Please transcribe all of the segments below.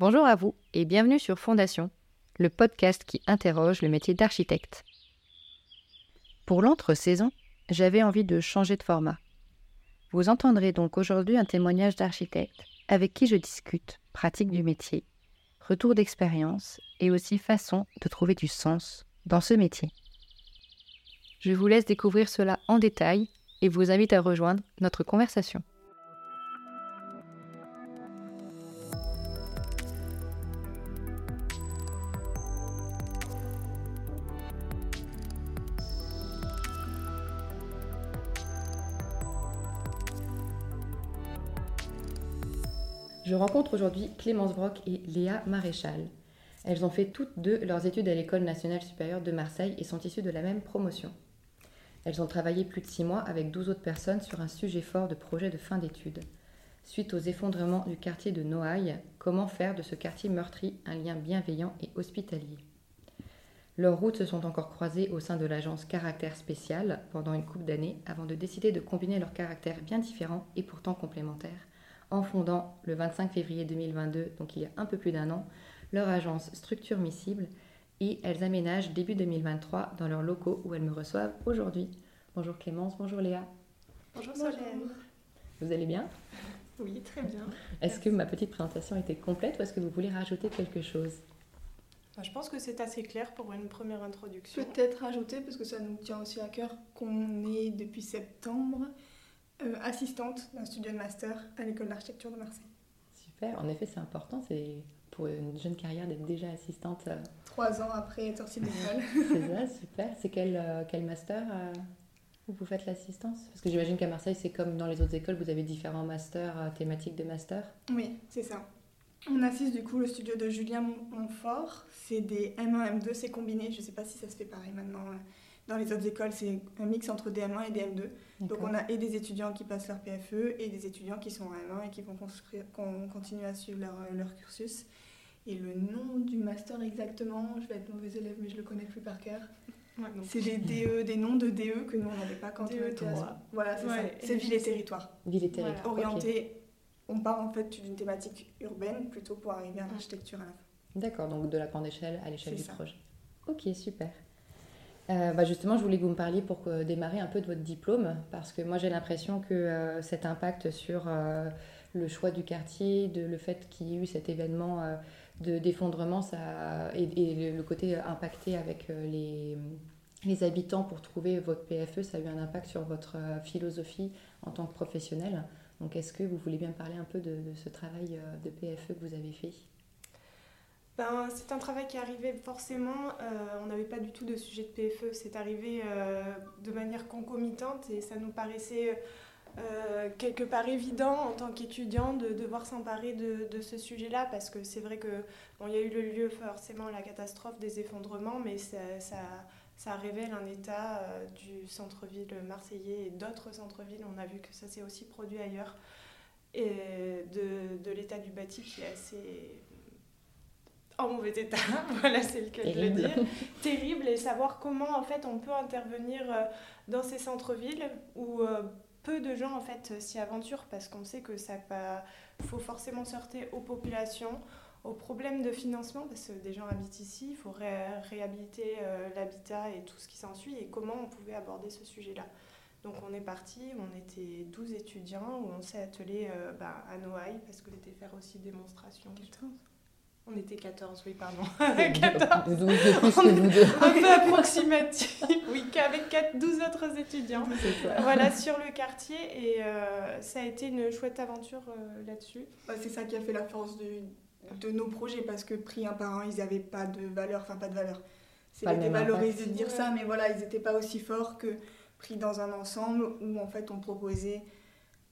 Bonjour à vous et bienvenue sur Fondation, le podcast qui interroge le métier d'architecte. Pour l'entre-saison, j'avais envie de changer de format. Vous entendrez donc aujourd'hui un témoignage d'architecte avec qui je discute pratique du métier, retour d'expérience et aussi façon de trouver du sens dans ce métier. Je vous laisse découvrir cela en détail et vous invite à rejoindre notre conversation. Rencontre aujourd'hui Clémence Brock et Léa Maréchal. Elles ont fait toutes deux leurs études à l'École nationale supérieure de Marseille et sont issues de la même promotion. Elles ont travaillé plus de six mois avec 12 autres personnes sur un sujet fort de projet de fin d'études. Suite aux effondrements du quartier de Noailles, comment faire de ce quartier meurtri un lien bienveillant et hospitalier? Leurs routes se sont encore croisées au sein de l'agence Caractère Spécial pendant une couple d'années avant de décider de combiner leurs caractères bien différents et pourtant complémentaires en fondant le 25 février 2022, donc il y a un peu plus d'un an, leur agence Structure Miscible et elles aménagent début 2023 dans leurs locaux où elles me reçoivent aujourd'hui. Bonjour Clémence, bonjour Léa. Bonjour Solène. Vous allez bien? Oui, très bien. Est-ce que ma petite présentation était complète ou est-ce que vous voulez rajouter quelque chose? Je pense que c'est assez clair pour une première introduction. Peut-être rajouter, parce que ça nous tient aussi à cœur, qu'on est depuis septembre euh, assistante d'un studio de master à l'école d'architecture de Marseille. Super, en effet c'est important, c'est pour une jeune carrière d'être déjà assistante. Euh, Trois ans après être sortie d'école. c'est ça, super. C'est quel, euh, quel master où vous faites l'assistance? Parce que j'imagine qu'à Marseille c'est comme dans les autres écoles, vous avez différents masters thématiques de master. Oui, c'est ça. On assiste du coup le studio de Julien Montfort. C'est des M1, M2, c'est combiné. Je ne sais pas si ça se fait pareil maintenant dans les autres écoles, c'est un mix entre DM1 et DM2. Donc on a et des étudiants qui passent leur PFE et des étudiants qui sont en M1 et qui vont construire, continuer à suivre leur, leur, cursus. Et le nom du master exactement, je vais être mauvais élève mais je le connais plus par cœur. c'est des DE, des noms de DE que nous on n'avait pas quand on était à Voilà, c'est ça. C'est ville et territoire. Ville et territoire. Orienté, on part en fait d'une thématique urbaine plutôt pour arriver à l'architecture à la fin. D'accord, donc de la grande échelle à l'échelle du projet. Ok, super. Euh, bah, justement, je voulais que vous me parliez pour démarrer un peu de votre diplôme, parce que moi j'ai l'impression que euh, cet impact sur euh, le choix du quartier, de, le fait qu'il y ait eu cet événement de d'effondrement, et, le côté impacté avec les, habitants pour trouver votre PFE, ça a eu un impact sur votre philosophie en tant que professionnel. Donc, est-ce que vous voulez bien parler un peu de ce travail de PFE que vous avez fait? Ben, c'est un travail qui est arrivé forcément, euh, on n'avait pas du tout de sujet de PFE, c'est arrivé euh, de manière concomitante et ça nous paraissait euh, quelque part évident en tant qu'étudiant de devoir s'emparer de, ce sujet-là parce que c'est vrai que bon, y a eu le lieu forcément la catastrophe des effondrements, mais ça, ça, ça révèle un état du centre-ville marseillais et d'autres centres-villes. On a vu que ça s'est aussi produit ailleurs et de, de l'état du bâti qui est assez en mauvais état, voilà c'est le cas de le dire, terrible, et savoir comment en fait on peut intervenir euh, dans ces centres-villes où euh, peu de gens en fait s'y aventurent parce qu'on sait que ça faut forcément sortir aux populations, aux problèmes de financement parce que des gens habitent ici, il faut réhabiliter euh, l'habitat et tout ce qui s'ensuit et comment on pouvait aborder ce sujet-là. Donc on est parti, on était 12 étudiants où on s'est attelé bah, à Noailles parce que c'était faire aussi démonstration. On était 14, oui, pardon. 14. 12 de plus que vous deux. Un peu approximatif, oui, qu'avec 12 autres étudiants. Voilà, sur le quartier. Et euh, ça a été une chouette aventure euh, là-dessus. Bah, c'est ça qui a fait la force de, de nos projets, parce que pris un par un, ils n'avaient pas de valeur, enfin pas de valeur. C'est dévalorisé de dire ça, mais voilà, ils n'étaient pas aussi forts que pris dans un ensemble où en fait on proposait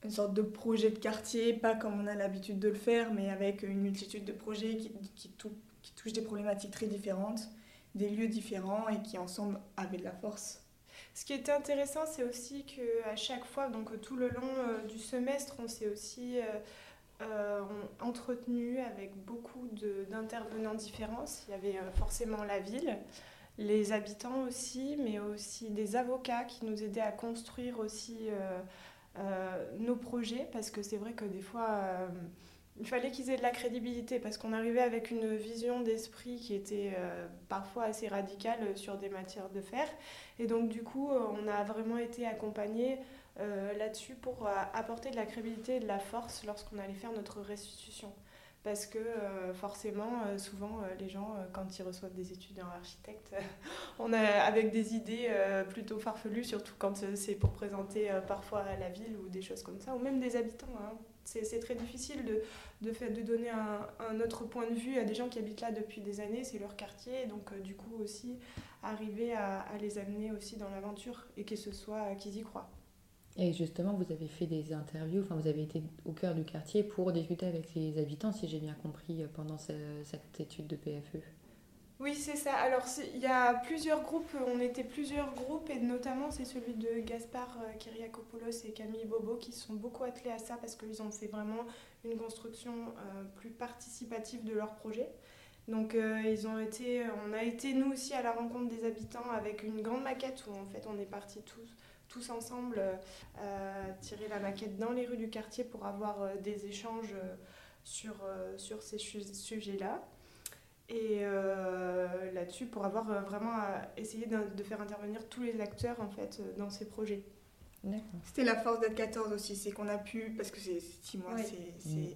une sorte de projet de quartier, pas comme on a l'habitude de le faire, mais avec une multitude de projets qui, qui, touchent des problématiques très différentes, des lieux différents et qui ensemble avaient de la force. Ce qui était intéressant, c'est aussi qu'à chaque fois, donc tout le long euh, du semestre, on s'est aussi euh, euh, entretenu avec beaucoup d'intervenants différents. Il y avait forcément la ville, les habitants aussi, mais aussi des avocats qui nous aidaient à construire aussi nos projets, parce que c'est vrai que des fois, euh, il fallait qu'ils aient de la crédibilité parce qu'on arrivait avec une vision d'esprit qui était euh, parfois assez radicale sur des matières de fer. Et donc du coup, on a vraiment été accompagnés là-dessus pour apporter de la crédibilité et de la force lorsqu'on allait faire notre restitution parce que euh, forcément, euh, souvent, euh, les gens, quand ils reçoivent des étudiants architectes, on a avec des idées plutôt farfelues, surtout quand c'est pour présenter parfois la ville ou des choses comme ça, ou même des habitants. Hein. C'est très difficile de, de, de donner un, autre point de vue à des gens qui habitent là depuis des années, c'est leur quartier, donc du coup aussi arriver à les amener aussi dans l'aventure et que ce soit qu'ils y croient. Et justement, vous avez fait des interviews, enfin vous avez été au cœur du quartier pour discuter avec les habitants, si j'ai bien compris, euh, pendant cette étude de PFE. Oui, c'est ça. Alors, il y a plusieurs groupes, on était plusieurs groupes, et notamment c'est celui de Gaspard euh, Kyriakopoulos et Camille Bobo qui sont beaucoup attelés à ça parce qu'ils ont fait vraiment une construction euh, plus participative de leur projet. Donc, ils ont été, on a été nous aussi à la rencontre des habitants avec une grande maquette où en fait on est partis tous tous ensemble euh, tirer la maquette dans les rues du quartier pour avoir euh, des échanges euh, sur, sur ces sujets-là. Et là-dessus, pour avoir vraiment essayé de, faire intervenir tous les acteurs en fait dans ces projets. C'était la force d'être 14 aussi, c'est qu'on a pu, parce que c'est 6 mois, c'est mm.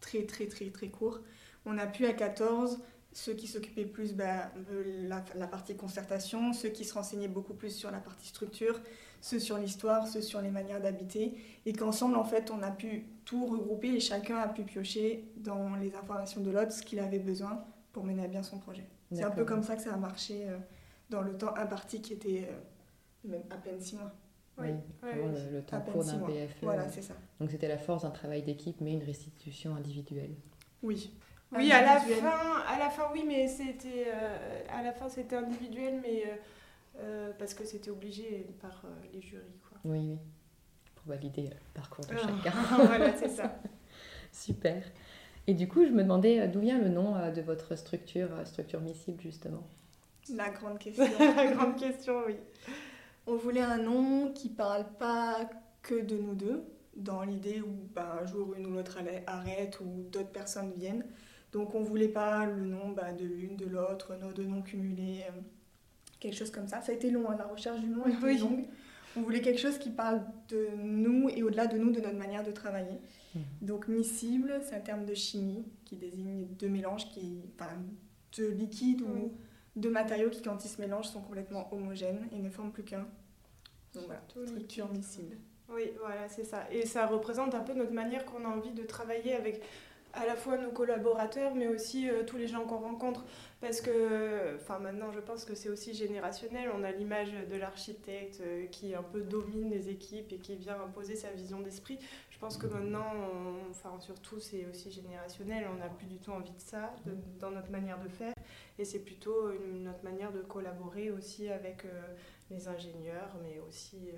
très très très très court, on a pu à 14 ceux qui s'occupaient plus bah, de la, la, partie concertation, ceux qui se renseignaient beaucoup plus sur la partie structure, ceux sur l'histoire, ceux sur les manières d'habiter, et qu'ensemble, en fait, on a pu tout regrouper et chacun a pu piocher dans les informations de l'autre ce qu'il avait besoin pour mener à bien son projet. C'est un peu comme ça que ça a marché euh, dans le temps imparti qui était euh, même à peine six mois. Oui, le, temps court d'un PFE. Voilà, c'est ça. Donc c'était la force d'un travail d'équipe, mais une restitution individuelle. Oui. Oui, à la fin, à la fin, oui, mais c'était euh, à la fin c'était individuel, mais euh, parce que c'était obligé par euh, les jurys. Quoi. Oui, oui, pour valider le parcours de ah. chacun. voilà, c'est ça. Super. Et du coup, je me demandais euh, d'où vient le nom de votre structure, structure miscible justement? La grande question. La grande question, oui. On voulait un nom qui parle pas que de nous deux, dans l'idée où bah, un jour une ou l'autre arrête ou d'autres personnes viennent. Donc on voulait pas le nom bah, de l'une, de l'autre, nos deux noms cumulés quelque chose comme ça. Ça a été long, hein, la recherche du nom a été longue. On voulait quelque chose qui parle de nous et au-delà de nous, de notre manière de travailler. Mmh. Donc miscible, c'est un terme de chimie qui désigne deux mélanges, qui, enfin, de liquides ou de matériaux qui, quand ils se mélangent, sont complètement homogènes et ne forment plus qu'un. Donc voilà, structure miscible. Oui, voilà, c'est ça. Et ça représente un peu notre manière qu'on a envie de travailler avec à la fois nos collaborateurs, mais aussi euh, tous les gens qu'on rencontre. Parce que, enfin, maintenant, je pense que c'est aussi générationnel. On a l'image de l'architecte euh, qui un peu domine les équipes et qui vient imposer sa vision d'esprit. Je pense que maintenant, enfin, surtout, c'est aussi générationnel. On n'a plus du tout envie de ça dans notre manière de faire. Et c'est plutôt notre manière de collaborer aussi avec euh, les ingénieurs, mais aussi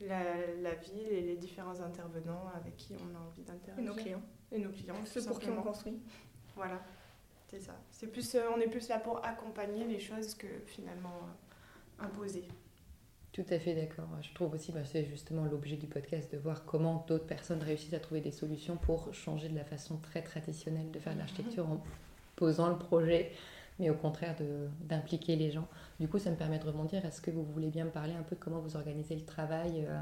la, ville et les différents intervenants avec qui on a envie d'interagir. Et nos clients. Et nos clients. Ceux pour qui on construit. Voilà, c'est ça. C'est plus, euh, on est plus là pour accompagner les choses que finalement euh, imposer. Tout à fait d'accord. Je trouve aussi, bah, c'est justement l'objet du podcast, de voir comment d'autres personnes réussissent à trouver des solutions pour changer de la façon très traditionnelle de faire de l'architecture en posant le projet mais au contraire d'impliquer les gens. Du coup, ça me permet de rebondir. Est-ce que vous voulez bien me parler un peu de comment vous organisez le travail euh,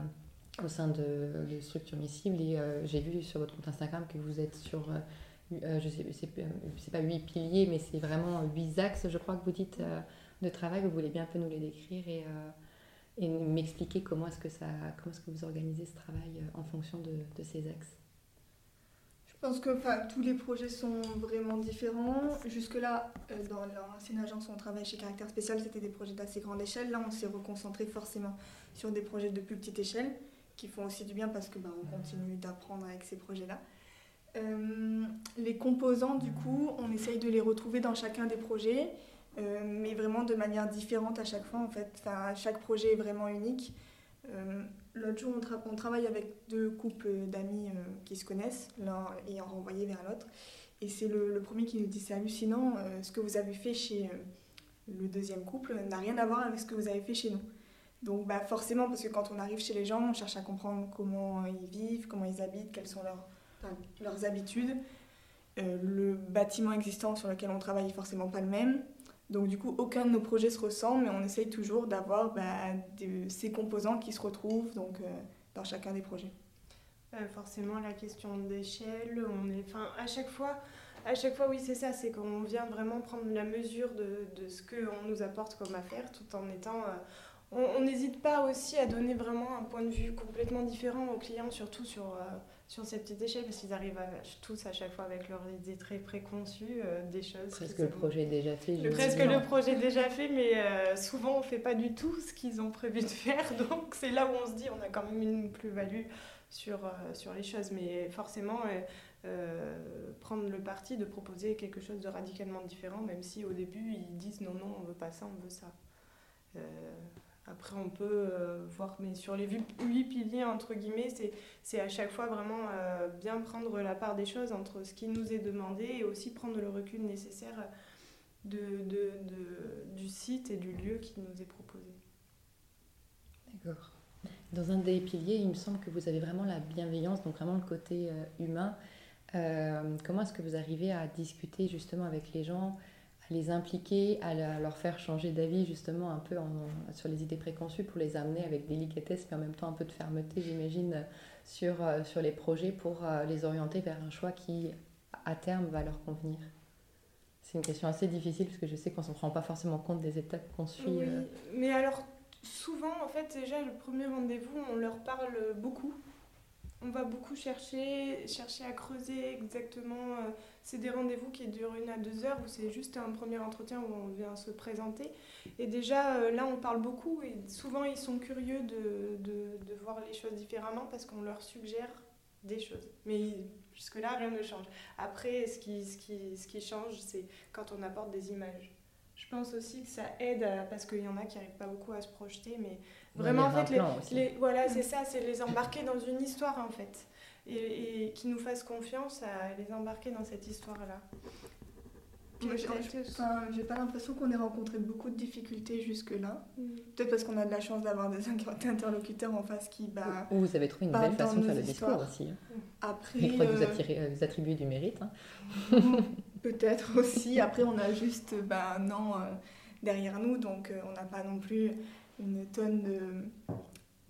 au sein de, de Structure Miscible Et euh, j'ai vu sur votre compte Instagram que vous êtes sur, euh, je sais, c'est pas huit piliers, mais c'est vraiment huit axes, je crois que vous dites, de travail. Vous voulez bien un peu nous les décrire et, m'expliquer comment est-ce que ça, comment est-ce que vous organisez ce travail en fonction de, ces axes? Je pense que tous les projets sont vraiment différents. Jusque-là, euh, dans l'ancienne agence où on travaille chez Caractère Spécial, c'était des projets d'assez grande échelle. Là, on s'est reconcentré forcément sur des projets de plus petite échelle, qui font aussi du bien parce que ben, on continue d'apprendre avec ces projets-là. Euh, les composants, du coup, on essaye de les retrouver dans chacun des projets, euh, mais vraiment de manière différente à chaque fois. En fait, chaque projet est vraiment unique. L'autre jour, on, travaille avec deux couples d'amis euh, qui se connaissent, l'un ayant renvoyé vers l'autre. Et c'est le, premier qui nous dit c'est hallucinant, euh, ce que vous avez fait chez euh, le deuxième couple n'a rien à voir avec ce que vous avez fait chez nous. Donc bah, forcément, parce que quand on arrive chez les gens, on cherche à comprendre comment ils vivent, comment ils habitent, quelles sont leurs, leurs habitudes. le bâtiment existant sur lequel on travaille est forcément pas le même. Donc du coup, aucun de nos projets se ressemble, mais on essaye toujours d'avoir bah, ces composants qui se retrouvent donc, dans chacun des projets. forcément, la question d'échelle, on est, enfin, à chaque fois, à chaque fois, oui, c'est ça, c'est qu'on vient vraiment prendre la mesure de, de ce qu'on nous apporte comme affaire, tout en étant on n'hésite pas aussi à donner vraiment un point de vue complètement différent aux clients, surtout sur, euh, sur ces petites échelles, parce qu'ils arrivent tous à chaque fois avec leurs idées très préconçues euh, des choses. Presque le projet est déjà fait. presque le projet est déjà fait, mais euh, souvent on ne fait pas du tout ce qu'ils ont prévu de faire. Donc c'est là où on se dit on a quand même une plus-value sur, sur les choses. Mais forcément, prendre le parti de proposer quelque chose de radicalement différent, même si au début ils disent non, non, on veut pas ça, on veut ça. Après, on peut euh, voir, mais sur les huit piliers, entre guillemets, c'est à chaque fois vraiment euh, bien prendre la part des choses entre ce qui nous est demandé et aussi prendre le recul nécessaire de, de, de, du site et du lieu qui nous est proposé. D'accord. Dans un des piliers, il me semble que vous avez vraiment la bienveillance, donc vraiment le côté euh, humain. comment est-ce que vous arrivez à discuter justement avec les gens les impliquer, à, leur faire changer d'avis justement un peu sur les idées préconçues pour les amener avec délicatesse mais en même temps un peu de fermeté j'imagine sur, euh, sur les projets pour euh, les orienter vers un choix qui à terme va leur convenir. C'est une question assez difficile parce que je sais qu'on ne s'en rend pas forcément compte des étapes qu'on suit. Oui, euh. mais alors souvent en fait déjà le premier rendez-vous on leur parle beaucoup on va beaucoup chercher, chercher à creuser exactement. Euh, c'est des rendez-vous qui durent une à deux heures où c'est juste un premier entretien où on vient se présenter. Et déjà, euh, là, on parle beaucoup et souvent, ils sont curieux de, de, voir les choses différemment parce qu'on leur suggère des choses. Mais jusque-là, rien ne change. Après, ce qui, ce qui, ce qui change, c'est quand on apporte des images. Je pense aussi que ça aide parce qu'il y en a qui n'arrivent pas beaucoup à se projeter, mais Vraiment, en fait, les, voilà, c'est ça, c'est les embarquer dans une histoire, en fait. Et, et qui nous fasse confiance à les embarquer dans cette histoire-là. J'ai pas l'impression qu'on ait rencontré beaucoup de difficultés jusque-là. Mm. Peut-être parce qu'on a de la chance d'avoir des interlocuteurs en face qui. Bah, Ou vous avez trouvé une belle façon de faire le discours aussi. Hein. Après, Je crois que vous, euh, vous attribuez du mérite. Hein. Peut-être aussi. Après, on a juste bah, un an euh, derrière nous, donc euh, on n'a pas non plus une tonne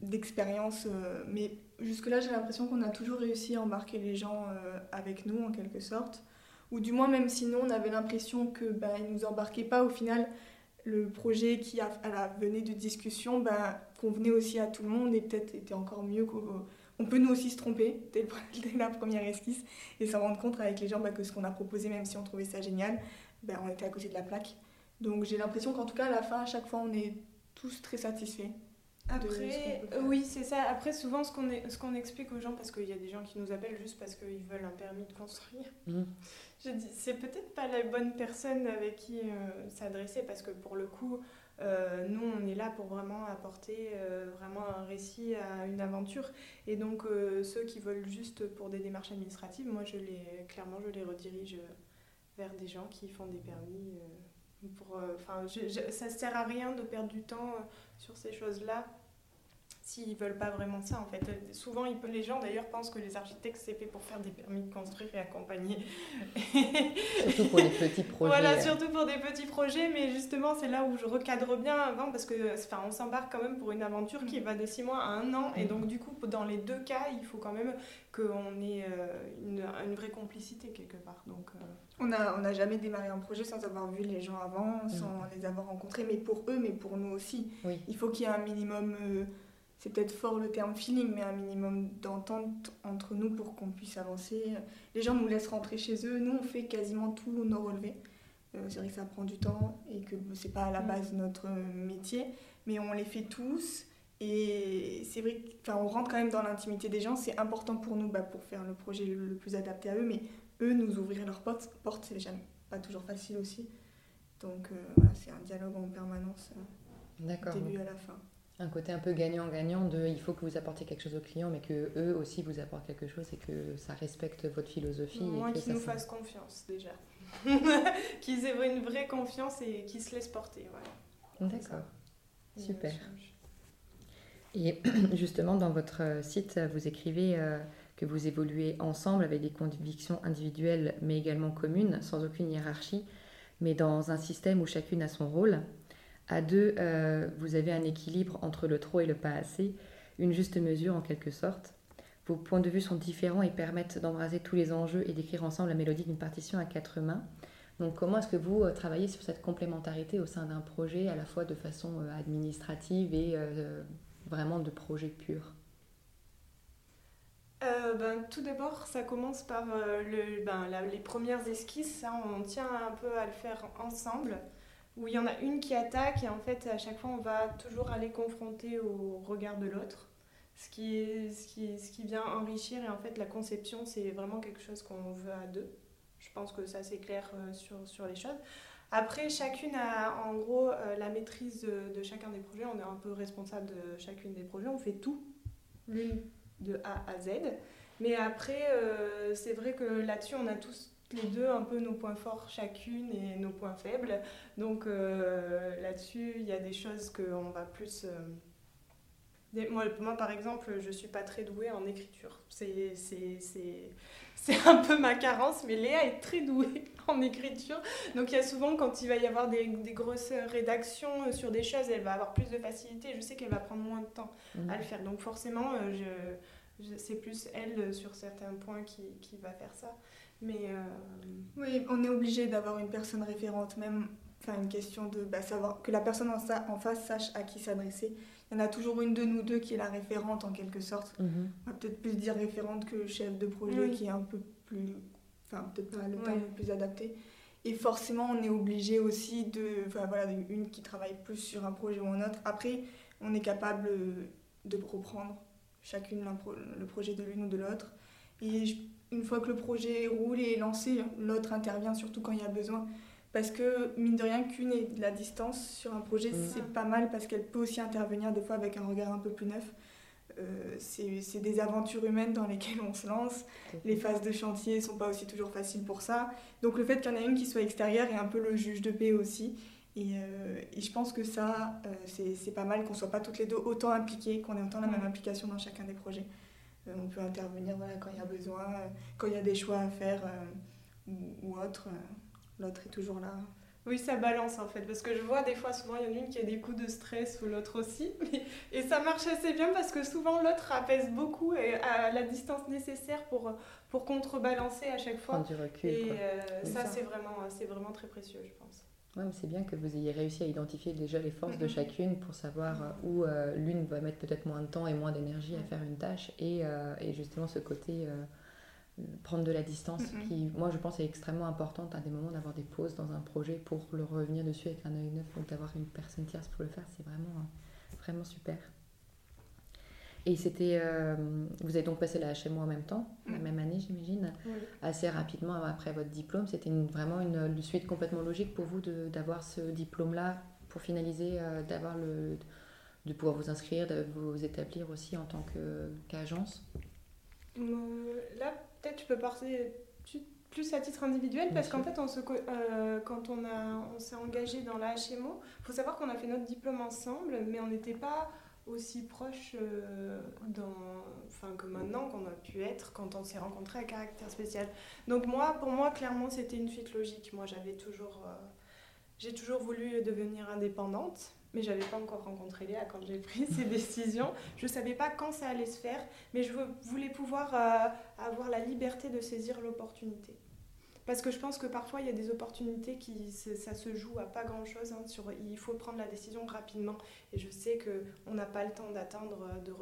d'expérience. Euh, mais jusque-là, j'ai l'impression qu'on a toujours réussi à embarquer les gens euh, avec nous, en quelque sorte. Ou du moins, même sinon, on avait l'impression ne bah, nous embarquaient pas. Au final, le projet qui à la venait de discussion bah, convenait aussi à tout le monde et peut-être était encore mieux on peut nous aussi se tromper dès, la première esquisse et s'en rendre compte avec les gens bah, que ce qu'on a proposé, même si on trouvait ça génial, on était à côté de la plaque. Donc j'ai l'impression qu'en tout cas, à la fin, à chaque fois, on est tous très satisfaits. Après, oui, c'est ça. Après, souvent, ce qu'on ce qu'on explique aux gens, parce qu'il y a des gens qui nous appellent juste parce qu'ils veulent un permis de construire, mmh. je dis, c'est peut-être pas la bonne personne avec qui euh, s'adresser, parce que pour le coup, euh, nous, on est là pour vraiment apporter euh, vraiment un récit à une aventure. Et donc, ceux qui veulent juste pour des démarches administratives, moi, je les, clairement, je les redirige vers des gens qui font des permis pour, euh, ça ne sert à rien de perdre du temps euh, sur ces choses-là s'ils veulent pas vraiment ça en fait. Souvent ils, les gens d'ailleurs pensent que les architectes c'est fait pour faire des permis de construire et accompagner. surtout pour des petits projets. Voilà, surtout pour des petits projets, mais justement c'est là où je recadre bien avant parce que enfin, on s'embarque quand même pour une aventure qui va de 6 mois à un an et donc du coup dans les deux cas il faut quand même qu'on ait euh, une, une, vraie complicité quelque part. Donc, euh, On n'a on a jamais démarré un projet sans avoir vu les gens avant, sans les avoir rencontrés, mais pour eux, mais pour nous aussi. Il faut qu'il y ait un minimum... Euh, c'est peut-être fort le terme feeling, mais un minimum d'entente entre nous pour qu'on puisse avancer. Les gens nous laissent rentrer chez eux, nous on fait quasiment tous nos relevés. Euh, c'est vrai que ça prend du temps et que c'est pas à la base notre métier, mais on les fait tous. Et c'est vrai qu'on rentre quand même dans l'intimité des gens, c'est important pour nous bah, pour faire le projet le, plus adapté à eux, mais eux nous ouvrir leurs portes, portes c'est jamais pas toujours facile aussi. Donc euh, voilà, c'est un dialogue en permanence, euh, du début à la fin un côté un peu gagnant-gagnant de il faut que vous apportiez quelque chose aux clients, mais que eux aussi vous apportent quelque chose et que ça respecte votre philosophie. Moi, qu'ils nous fassent confiance déjà. qu'ils aient une vraie confiance et qu'ils se laissent porter. Voilà. D'accord. Super. Et justement, dans votre site, vous écrivez euh, que vous évoluez ensemble avec des convictions individuelles mais également communes, sans aucune hiérarchie, mais dans un système où chacune a son rôle. À deux, euh, vous avez un équilibre entre le trop et le pas assez, une juste mesure en quelque sorte. Vos points de vue sont différents et permettent d'embraser tous les enjeux et d'écrire ensemble la mélodie d'une partition à quatre mains. Donc comment est-ce que vous euh, travaillez sur cette complémentarité au sein d'un projet, à la fois de façon euh, administrative et vraiment de projet pur? Ben, tout d'abord, ça commence par ben, les premières esquisses. On tient un peu à le faire ensemble où il y en a une qui attaque et en fait à chaque fois on va toujours aller confronter au regard de l'autre ce qui, est, ce, qui, ce qui vient enrichir et en fait la conception c'est vraiment quelque chose qu'on veut à deux. Je pense que ça c'est clair euh, sur, sur les choses. Après chacune a en gros euh, la maîtrise de, chacun des projets. On est un peu responsable de chacune des projets. On fait tout. L'une de A à Z. Mais après euh, c'est vrai que là-dessus on a tous les deux un peu nos points forts chacune et nos points faibles. Donc euh, là-dessus, il y a des choses qu'on va plus... Euh, moi, moi, par exemple, je suis pas très douée en écriture. C'est un peu ma carence, mais Léa est très douée en écriture. Donc il y a souvent, quand il va y avoir des, des grosses rédactions sur des choses, elle va avoir plus de facilité. Je sais qu'elle va prendre moins de temps à le mmh. faire. Donc forcément, euh, je, c'est plus elle sur certains points qui, qui va faire ça. Mais euh, Oui, on est obligé d'avoir une personne référente, même enfin, une question de bah, savoir que la personne en, en face sache à qui s'adresser. Il y en a toujours une de nous deux qui est la référente en quelque sorte. Mhm. On va peut-être plus dire référente que chef de projet qui est un peu plus. Enfin, peut-être pas le terme le plus adapté. Et forcément, on est obligé aussi de. Enfin, voilà, une qui travaille plus sur un projet ou un autre. Après, on est capable de reprendre chacune le projet de l'une ou de l'autre. Et je une fois que le projet roule et est lancé, l'autre intervient surtout quand il y a besoin. Parce que, mine de rien, qu'une ait de la distance sur un projet, mm. c'est pas mal parce qu'elle peut aussi intervenir des fois avec un regard un peu plus neuf. Euh, c'est des aventures humaines dans lesquelles on se lance. Les phases de chantier sont pas aussi toujours faciles pour ça. Donc le fait qu'il y en ait une qui soit extérieure est un peu le juge de paix aussi. Et, euh, et je pense que ça, euh, c'est pas mal qu'on soit pas toutes les deux autant impliquées, qu'on ait autant la même implication dans chacun des projets. Euh, on peut intervenir voilà, quand il y a besoin, euh, quand il y a des choix à faire euh, ou, autre. L'autre est toujours là. Oui, ça balance en fait, parce que je vois des fois, souvent il y en a une qui a des coups de stress ou l'autre aussi, et ça marche assez bien parce que souvent l'autre apaise beaucoup et a la distance nécessaire pour, pour contrebalancer à chaque fois. Du recul, et ça, c'est vraiment, vraiment très précieux, je pense. Ouais, c'est bien que vous ayez réussi à identifier déjà les forces de chacune pour savoir euh, où euh, l'une va mettre peut-être moins de temps et moins d'énergie à faire une tâche et, euh, et justement ce côté prendre de la distance qui, moi, je pense est extrêmement importante à des moments d'avoir des pauses dans un projet pour le revenir dessus avec un œil neuf. Donc d'avoir une personne tierce pour le faire, c'est vraiment, vraiment super. Et c'était, euh, vous avez donc passé la HMO en même temps, la mm. même année j'imagine, assez rapidement après votre diplôme. C'était vraiment une, suite complètement logique pour vous d'avoir ce diplôme-là pour finaliser, euh, d'avoir le, de pouvoir vous inscrire, de vous établir aussi en tant qu'agence? Euh, là, peut-être tu peux parler plus à titre individuel parce qu'en fait, on se, quand on, on s'est engagé dans la HMO, il faut savoir qu'on a fait notre diplôme ensemble, mais on n'était pas aussi proche euh, dans, enfin, que maintenant qu'on a pu être quand on s'est rencontrés à caractère spécial. Donc moi, pour moi, clairement, c'était une suite logique. Moi, j'avais toujours, euh, j'ai toujours voulu devenir indépendante, mais j'avais pas encore rencontré Léa quand j'ai pris ces décisions. Je savais pas quand ça allait se faire, mais je voulais pouvoir euh, avoir la liberté de saisir l'opportunité. Parce que je pense que parfois, il y a des opportunités qui, ça se joue à pas grand-chose. Hein, sur, il faut prendre la décision rapidement. Et je sais qu'on n'a pas le temps d'attendre euh, de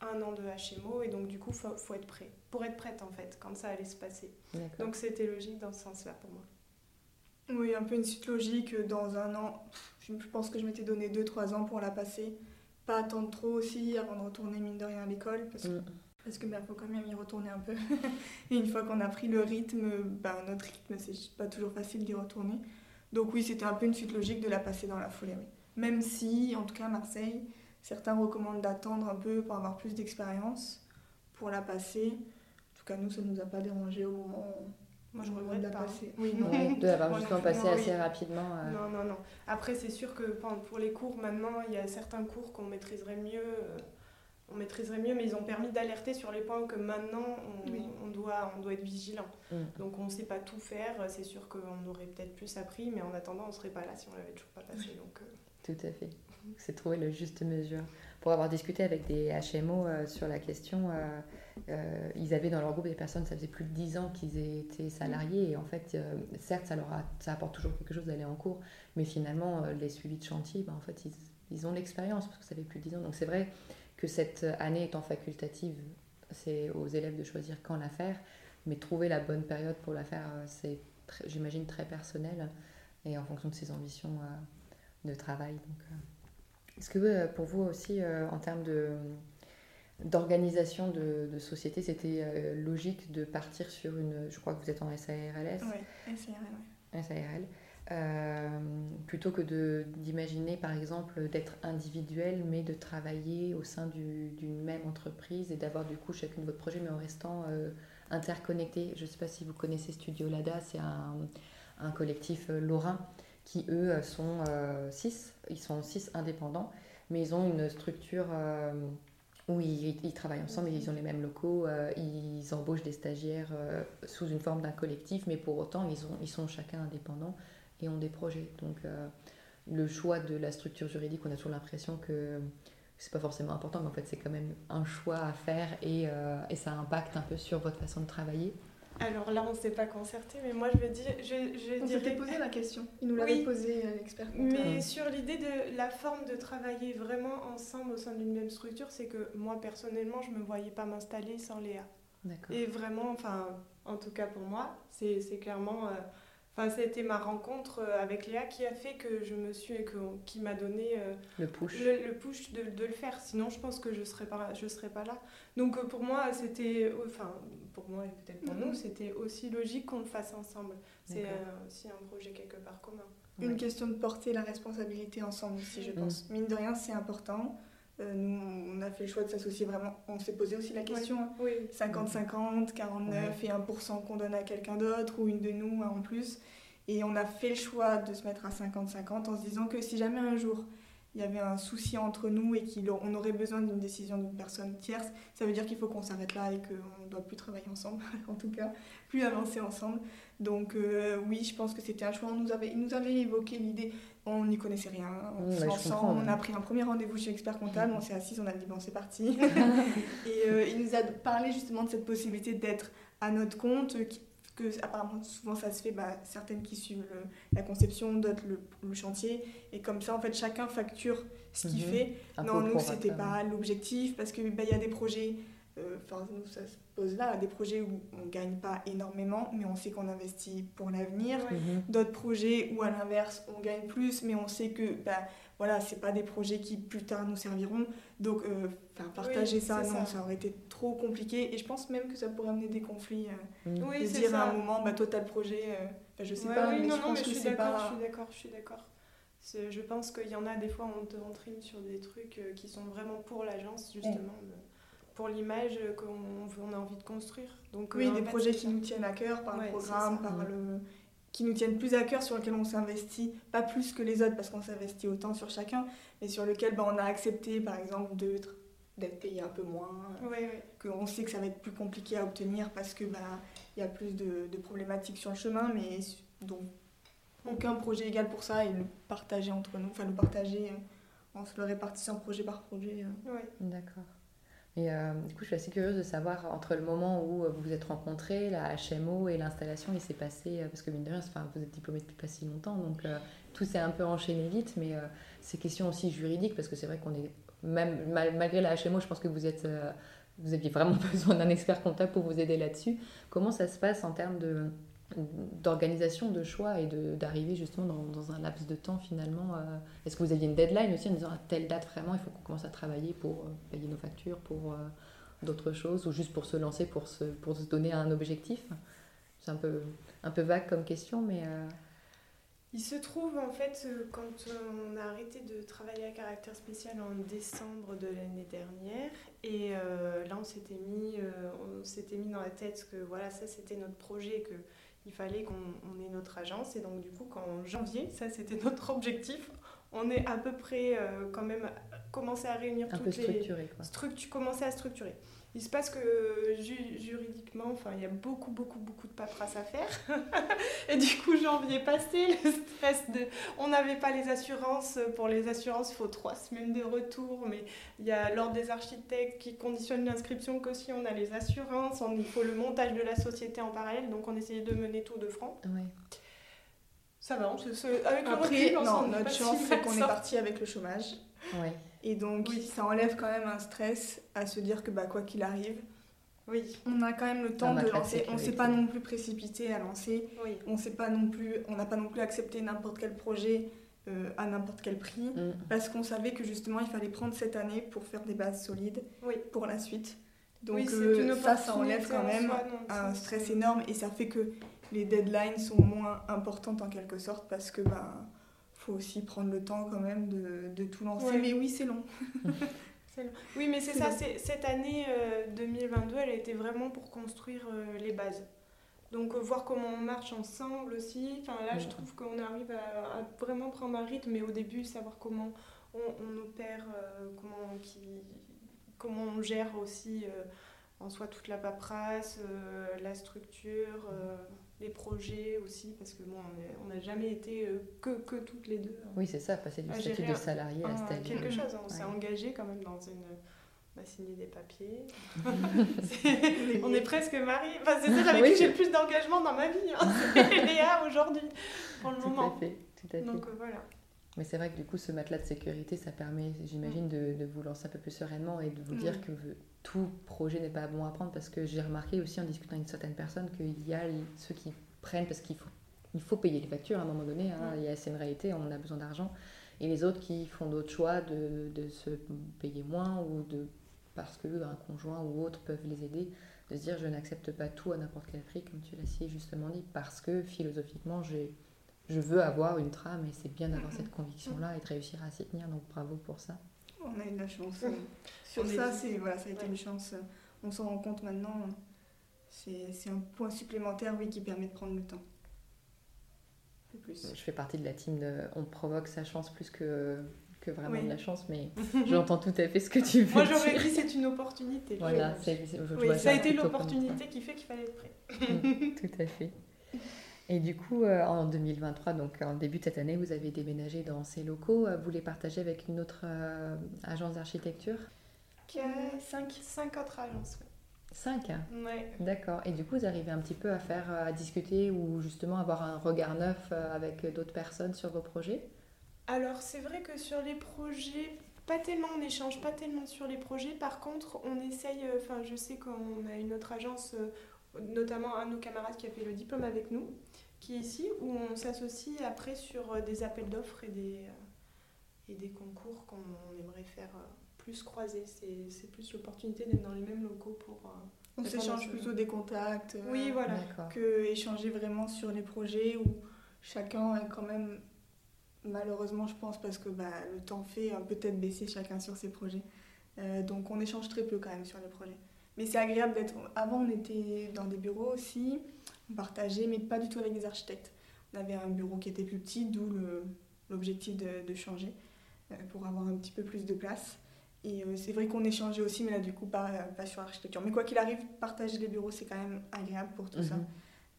un an de HMO. Et donc, du coup, il faut, faut, être prêt. Pour être prête, en fait, quand ça allait se passer. Donc, c'était logique dans ce sens-là pour moi. Oui, un peu une suite logique. Dans un an, je pense que je m'étais donné 2-3 ans pour la passer. Pas attendre trop aussi avant de retourner, mine de rien, à l'école. Parce que mm. Parce que ben, faut quand même y retourner un peu. et une fois qu'on a pris le rythme, ben, notre rythme, c'est pas toujours facile d'y retourner. Donc oui, c'était un peu une suite logique de la passer dans la foulée. Même si, en tout cas à Marseille, certains recommandent d'attendre un peu pour avoir plus d'expérience pour la passer. En tout cas, nous, ça ne nous a pas dérangé au moment moi, je regrette de la passer. Oui, non. de l'avoir justement passé assez rapidement. Euh. Non, non, non. Après, c'est sûr que pour les cours, maintenant, il y a certains cours qu'on maîtriserait mieux. On maîtriserait mieux, mais ils ont permis d'alerter sur les points que maintenant on, doit, on doit être vigilant. Mm. Donc on ne sait pas tout faire, c'est sûr qu'on aurait peut-être plus appris, mais en attendant on ne serait pas là si on l'avait toujours pas passé. Donc, euh. Tout à fait. C'est trouver le juste mesure. Pour avoir discuté avec des HMO euh, sur la question, euh, ils avaient dans leur groupe des personnes, ça faisait plus de 10 ans qu'ils étaient salariés, et en fait, certes, ça, leur ça apporte toujours quelque chose d'aller en cours, mais finalement, les suivis de chantier, ben, en fait, ils, ils ont l'expérience, parce que ça fait plus de 10 ans. Donc c'est vrai que cette année étant facultative, c'est aux élèves de choisir quand la faire, mais trouver la bonne période pour la faire, euh, c'est, j'imagine, très personnel et en fonction de ses ambitions euh, de travail. Euh, est-ce que pour vous aussi, en termes de, d'organisation de, société, c'était logique de partir sur une. Je crois que vous êtes en SARLS. Oui, SARL. SARL. Euh, plutôt que d'imaginer par exemple d'être individuel mais de travailler au sein d'une même entreprise et d'avoir du coup chacune votre projet mais en restant euh, interconnecté. Je ne sais pas si vous connaissez Studio Lada, c'est un, un, collectif euh, lorrain qui eux sont six, ils sont six indépendants mais ils ont une structure où ils, travaillent ensemble, ils ont les mêmes locaux, ils embauchent des stagiaires sous une forme d'un collectif, mais pour autant, ils, ont, ils sont chacun indépendants et ont des projets. Donc euh, le choix de la structure juridique, on a toujours l'impression que c'est pas forcément important, mais en fait c'est quand même un choix à faire et, euh, et, ça impacte un peu sur votre façon de travailler. Alors là, on ne s'est pas concerté, mais moi je veux dire. Je, je on s'était posé la question. Il nous l'avait posé euh, l'expert. Mais sur l'idée de la forme de travailler vraiment ensemble au sein d'une même structure, c'est que moi personnellement, je ne me voyais pas m'installer sans Léa. Et vraiment, enfin, en tout cas pour moi, c'est clairement. Enfin, c'était ma rencontre euh, avec Léa qui a fait que je me suis, que, qui m'a donné euh, le push, le, push de, de, le faire. Sinon, je pense que je serais pas, je serais pas là. Donc, euh, pour moi, c'était, enfin, pour moi et peut-être pour nous, c'était aussi logique qu'on le fasse ensemble. C'est aussi un projet quelque part commun. Une question de porter la responsabilité ensemble aussi, je mm. pense. Mine de rien, c'est important. Nous, on a fait le choix de s'associer vraiment. On s'est posé aussi la question. 50-50, 49 et 1% qu'on donne à quelqu'un d'autre ou une de nous en plus. Et on a fait le choix de se mettre à 50-50 en se disant que si jamais un jour il y avait un souci entre nous et qu'on aurait besoin d'une décision d'une personne tierce, ça veut dire qu'il faut qu'on s'arrête là et qu'on ne doit plus travailler ensemble, en tout cas, plus avancer ensemble. Donc euh, oui, je pense que c'était un choix. On nous avait, il nous avait évoqué l'idée, on n'y connaissait rien, on, mmh, on a pris un premier rendez-vous chez l'expert comptable, on s'est assis, on a dit bon c'est parti. et euh, il nous a parlé justement de cette possibilité d'être à notre compte, que apparemment souvent ça se fait bah, certaines qui suivent la conception d'autres le, chantier. Et comme ça en fait chacun facture ce qu'il mhm. fait. Non nous c'était pas l'objectif parce que bah, y a des projets enfin nous ça se pose là des projets où on gagne pas énormément mais on sait qu'on investit pour l'avenir mhm. d'autres projets où à l'inverse on gagne plus mais on sait que bah, voilà, c'est pas des projets qui plus tard nous serviront. Donc, euh, partager ça, non, ça. aurait été trop compliqué. Et je pense même que ça pourrait amener des conflits. Euh, mm. Oui, de dire à un moment, bah, toi, le projet, euh, bah, je sais pas, mais je pense que c'est pas... Je suis d'accord, je suis d'accord. Je pense qu'il y en a des fois, on te rentrine sur des trucs qui sont vraiment pour l'agence, justement. Pour l'image qu'on a envie de construire. Donc, oui, des projets qui nous tiennent à cœur par le programme, par le, qui nous tiennent plus à cœur, sur lesquels on s'investit, pas plus que les autres parce qu'on s'investit autant sur chacun, mais sur lesquels bah, on a accepté par exemple d'être payé un peu moins, qu'on sait que ça va être plus compliqué à obtenir parce que bah il y a plus de, problématiques sur le chemin, mais donc aucun projet égal pour ça et le partager entre nous, enfin le partager euh, en se le répartissant projet par projet. Euh. D'accord. Et euh, du coup, je suis assez curieuse de savoir, entre le moment où vous vous êtes rencontrés, la HMO et l'installation, il s'est passé, euh, parce que mine de rien, enfin, vous êtes diplômé depuis pas si longtemps, donc euh, tout s'est un peu enchaîné vite, mais ces questions aussi juridiques, parce que c'est vrai qu'on est, même malgré la HMO, je pense que vous êtes, vous aviez vraiment besoin d'un expert comptable pour vous aider là-dessus. Comment ça se passe en termes de d'organisation, de choix et d'arriver justement dans, dans, un laps de temps finalement euh, Est-ce que vous aviez une deadline aussi en disant à telle date vraiment il faut qu'on commence à travailler pour euh, payer nos factures, pour euh, d'autres choses ou juste pour se lancer, pour se, pour se donner un objectif? C'est un peu, un peu vague comme question mais... Il se trouve en fait quand on a arrêté de travailler à caractère spécial en décembre de l'année dernière et là on s'était mis, on mis dans la tête que voilà ça c'était notre projet que il fallait qu'on ait notre agence. Et donc, du coup, qu'en janvier, ça c'était notre objectif, on est à peu près euh, quand même commencé à réunir Un peu toutes les quoi. commencer à structurer. Il se passe que ju- juridiquement, enfin, il y a beaucoup, beaucoup, beaucoup de paperasse à faire. Et du coup, janvier passé, le stress de. On n'avait pas les assurances. Pour les assurances, il faut trois semaines de retour. Mais il y a l'ordre des architectes qui conditionne l'inscription qu'aussi on a les assurances. Il faut le montage de la société en parallèle. Donc, on essayait de mener tout de front. Ouais. Ça va, on se- avec le Après, recul, on non, notre pas si chance, c'est qu'on est parti avec le chômage. Ouais. Et donc, Oui. ça enlève quand même un stress à se dire que bah, quoi qu'il arrive, Oui, on a quand même le temps de lancer. On ne s'est pas non plus précipité à lancer. oui. On sait pas non plus, on n'a pas non plus accepté n'importe quel projet euh, à n'importe quel prix. Mm. Parce qu'on savait que justement, il fallait prendre cette année pour faire des bases solides Oui. pour la suite. Donc Oui, c'est euh, une ça, ça enlève quand même soi, non, un stress énorme et ça fait que les deadlines sont moins importantes en quelque sorte parce que bah faut aussi prendre le temps quand même de, de tout lancer. Ouais. Mais oui, c'est long. Oui, mais c'est ça, cette année euh, 2022, elle a été vraiment pour construire euh, les bases. Donc euh, voir comment on marche ensemble aussi. Enfin, là, je trouve qu'on arrive à, à vraiment prendre un rythme, mais au début, savoir comment on, on opère, euh, comment, qui, comment on gère aussi euh, en soi toute la paperasse, euh, la structure, euh, les projets aussi, parce que bon, on n'a jamais été euh, que, que toutes les deux. Oui, c'est ça, passer du statut de un- salarié à quelque chose. On s'est Ouais. engagé quand même dans une. On a signé des papiers. On est presque mariés. Enfin, c'est celle avec Oui, qui j'ai le plus d'engagement dans ma vie. hein. C'est Léa aujourd'hui, pour le Tout à moment. fait, tout à fait. Donc euh, voilà. Mais c'est vrai que du coup, ce matelas de sécurité, ça permet, j'imagine, de, de vous lancer un peu plus sereinement et de vous Mm. dire que vous- tout projet n'est pas bon à prendre parce que j'ai remarqué aussi en discutant avec certaines personnes qu'il y a ceux qui prennent parce qu'il faut, il faut payer les factures à un moment donné, hein, Mm. il y a- c'est une réalité, on a besoin d'argent, et les autres qui font d'autres choix de, de se payer moins ou de parce que un conjoint ou autre peuvent les aider, de se dire je n'accepte pas tout à n'importe quel prix, comme tu l'as si justement dit, parce que philosophiquement, j'ai je veux avoir une trame et c'est bien d'avoir cette conviction-là et de réussir à s'y tenir, donc bravo pour ça. On a eu de la chance. Sur est- ça, c'est voilà, ça a été Ouais. une chance. On s'en rend compte maintenant. C'est c'est un point supplémentaire, oui, qui permet de prendre le temps. Un peu plus. Je fais partie de la team de on provoque sa chance plus que, que vraiment Oui. de la chance, mais j'entends tout à fait ce que tu veux Moi, j'aurais dire. dit c'est une opportunité. Voilà, Je- c'est, c'est- je Oui, ça a été l'opportunité qui fait qu'il fallait être prêt. ça. Tout à fait. Et du coup, euh, en 2023, donc en début de cette année, vous avez déménagé dans ces locaux. Euh, Vous les partagez avec une autre euh, agence d'architecture? A 5 cinq autres agences. Cinq. hein? Ouais. D'accord. Et du coup, vous arrivez un petit peu à faire, à discuter ou justement avoir un regard neuf avec d'autres personnes sur vos projets? Alors, c'est vrai que sur les projets, pas tellement, on n'échange pas tellement sur les projets. Par contre, on essaye, enfin, je sais qu'on a une autre agence, notamment un de nos camarades qui a fait le diplôme avec nous, qui est ici, où on s'associe après sur euh, des appels d'offres et des, euh, et des concours qu'on aimerait faire euh, plus croiser. C'est c'est plus l'opportunité d'être dans les mêmes locaux pour. On s'échange plutôt des contacts. euh, Oui, voilà. D'accord. que échanger vraiment sur les projets où chacun est quand même malheureusement je pense parce que bah, le temps fait un peut-être baisser chacun sur ses projets Euh, donc on échange très peu quand même sur les projets mais c'est agréable d'être avant on était dans des bureaux aussi on partageait mais pas du tout avec des architectes on avait un bureau qui était plus petit d'où le- l'objectif de, de changer euh, pour avoir un petit peu plus de place et euh, c'est vrai qu'on échangeait aussi mais là du coup pas, pas sur l'architecture mais quoi qu'il arrive partager les bureaux c'est quand même agréable pour tout ça Mhm.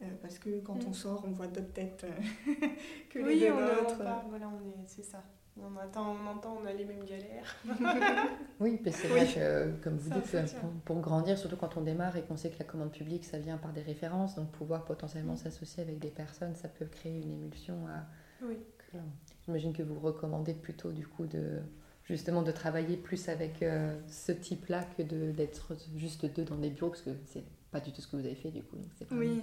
euh, parce que quand Mm. on sort, on voit d'autres têtes que oui, les deux on parle, voilà, on est, c'est ça. On attend, on entend, on a les mêmes galères. Oui, puis c'est Oui. vrai que, comme vous Ça, dites, euh, pour, pour grandir, surtout quand on démarre et qu'on sait que la commande publique, ça vient par des références, donc pouvoir potentiellement s'associer avec des personnes, ça peut créer une émulsion. À, Oui. que- J'imagine que vous recommandez plutôt, du coup, de justement de travailler plus avec euh, ce type-là que d'être juste deux dans des bureaux, parce que c'est pas du tout ce que vous avez fait, du coup. donc C'est Oui.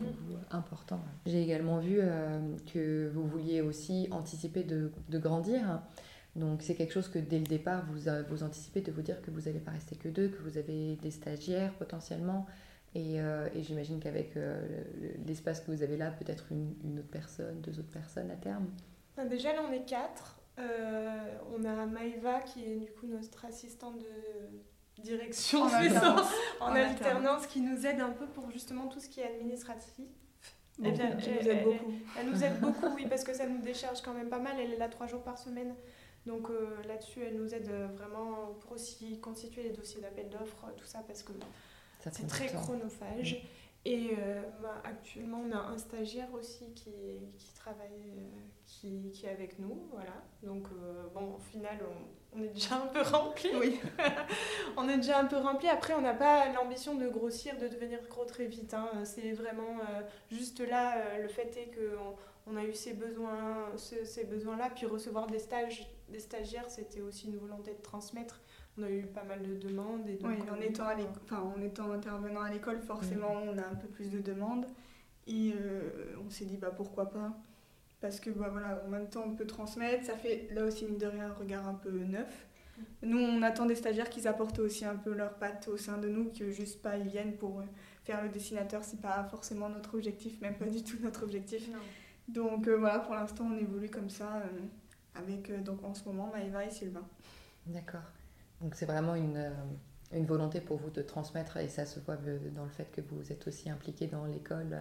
important. J'ai également vu euh, que vous vouliez aussi anticiper de, de grandir. Donc c'est quelque chose que dès le départ, vous, vous anticipez de vous dire que vous n'allez pas rester que deux, que vous avez des stagiaires potentiellement. Et, euh, et j'imagine qu'avec euh, le- l'espace que vous avez là, peut-être une, une autre personne, deux autres personnes à terme. Enfin, déjà, là, on est quatre. On a Maëva qui est du coup notre assistante de direction En alternance. en, En alternance qui nous aide un peu pour justement tout ce qui est administratif. Bon, bien, elle elle- nous aide beaucoup. Elle nous aide beaucoup, oui, parce que ça nous décharge quand même pas mal. Elle est là trois jours par semaine. Donc là-dessus, elle nous aide vraiment pour aussi constituer les dossiers d'appel d'offres, tout ça, parce que c'est très chronophage. Et bah, actuellement, on a un stagiaire aussi qui, qui travaille, qui, qui, est avec nous. Voilà. Donc, bon, au final, on, on, est déjà un peu rempli. Oui. on est déjà un peu rempli. Après, on n'a pas l'ambition de grossir, de devenir gros très vite. Hein. C'est vraiment juste là, le fait est qu'on on a eu ces besoins, ces besoins-là, puis recevoir des stages, des stagiaires, c'était aussi une volonté de transmettre. On a eu pas mal de demandes. Et oui, en étant, enfin, en étant intervenant à l'école, forcément, on a un peu plus de demandes. Et euh, on s'est dit, bah, pourquoi pas? Parce que, bah, voilà, en même temps, on peut transmettre. Ça fait, là aussi, mine de rien, un regard un peu neuf. Nous, on attend des stagiaires qui apportent aussi un peu leur patte au sein de nous, que juste pas ils viennent pour euh, faire le dessinateur, c'est pas forcément notre objectif, même pas du tout notre objectif. Donc euh, voilà, pour l'instant, on évolue comme ça, avec donc en ce moment Maëva et Sylvain. D'accord. Donc c'est vraiment une, euh, une, volonté pour vous de transmettre et ça se voit dans le fait que vous êtes aussi impliqué dans l'école.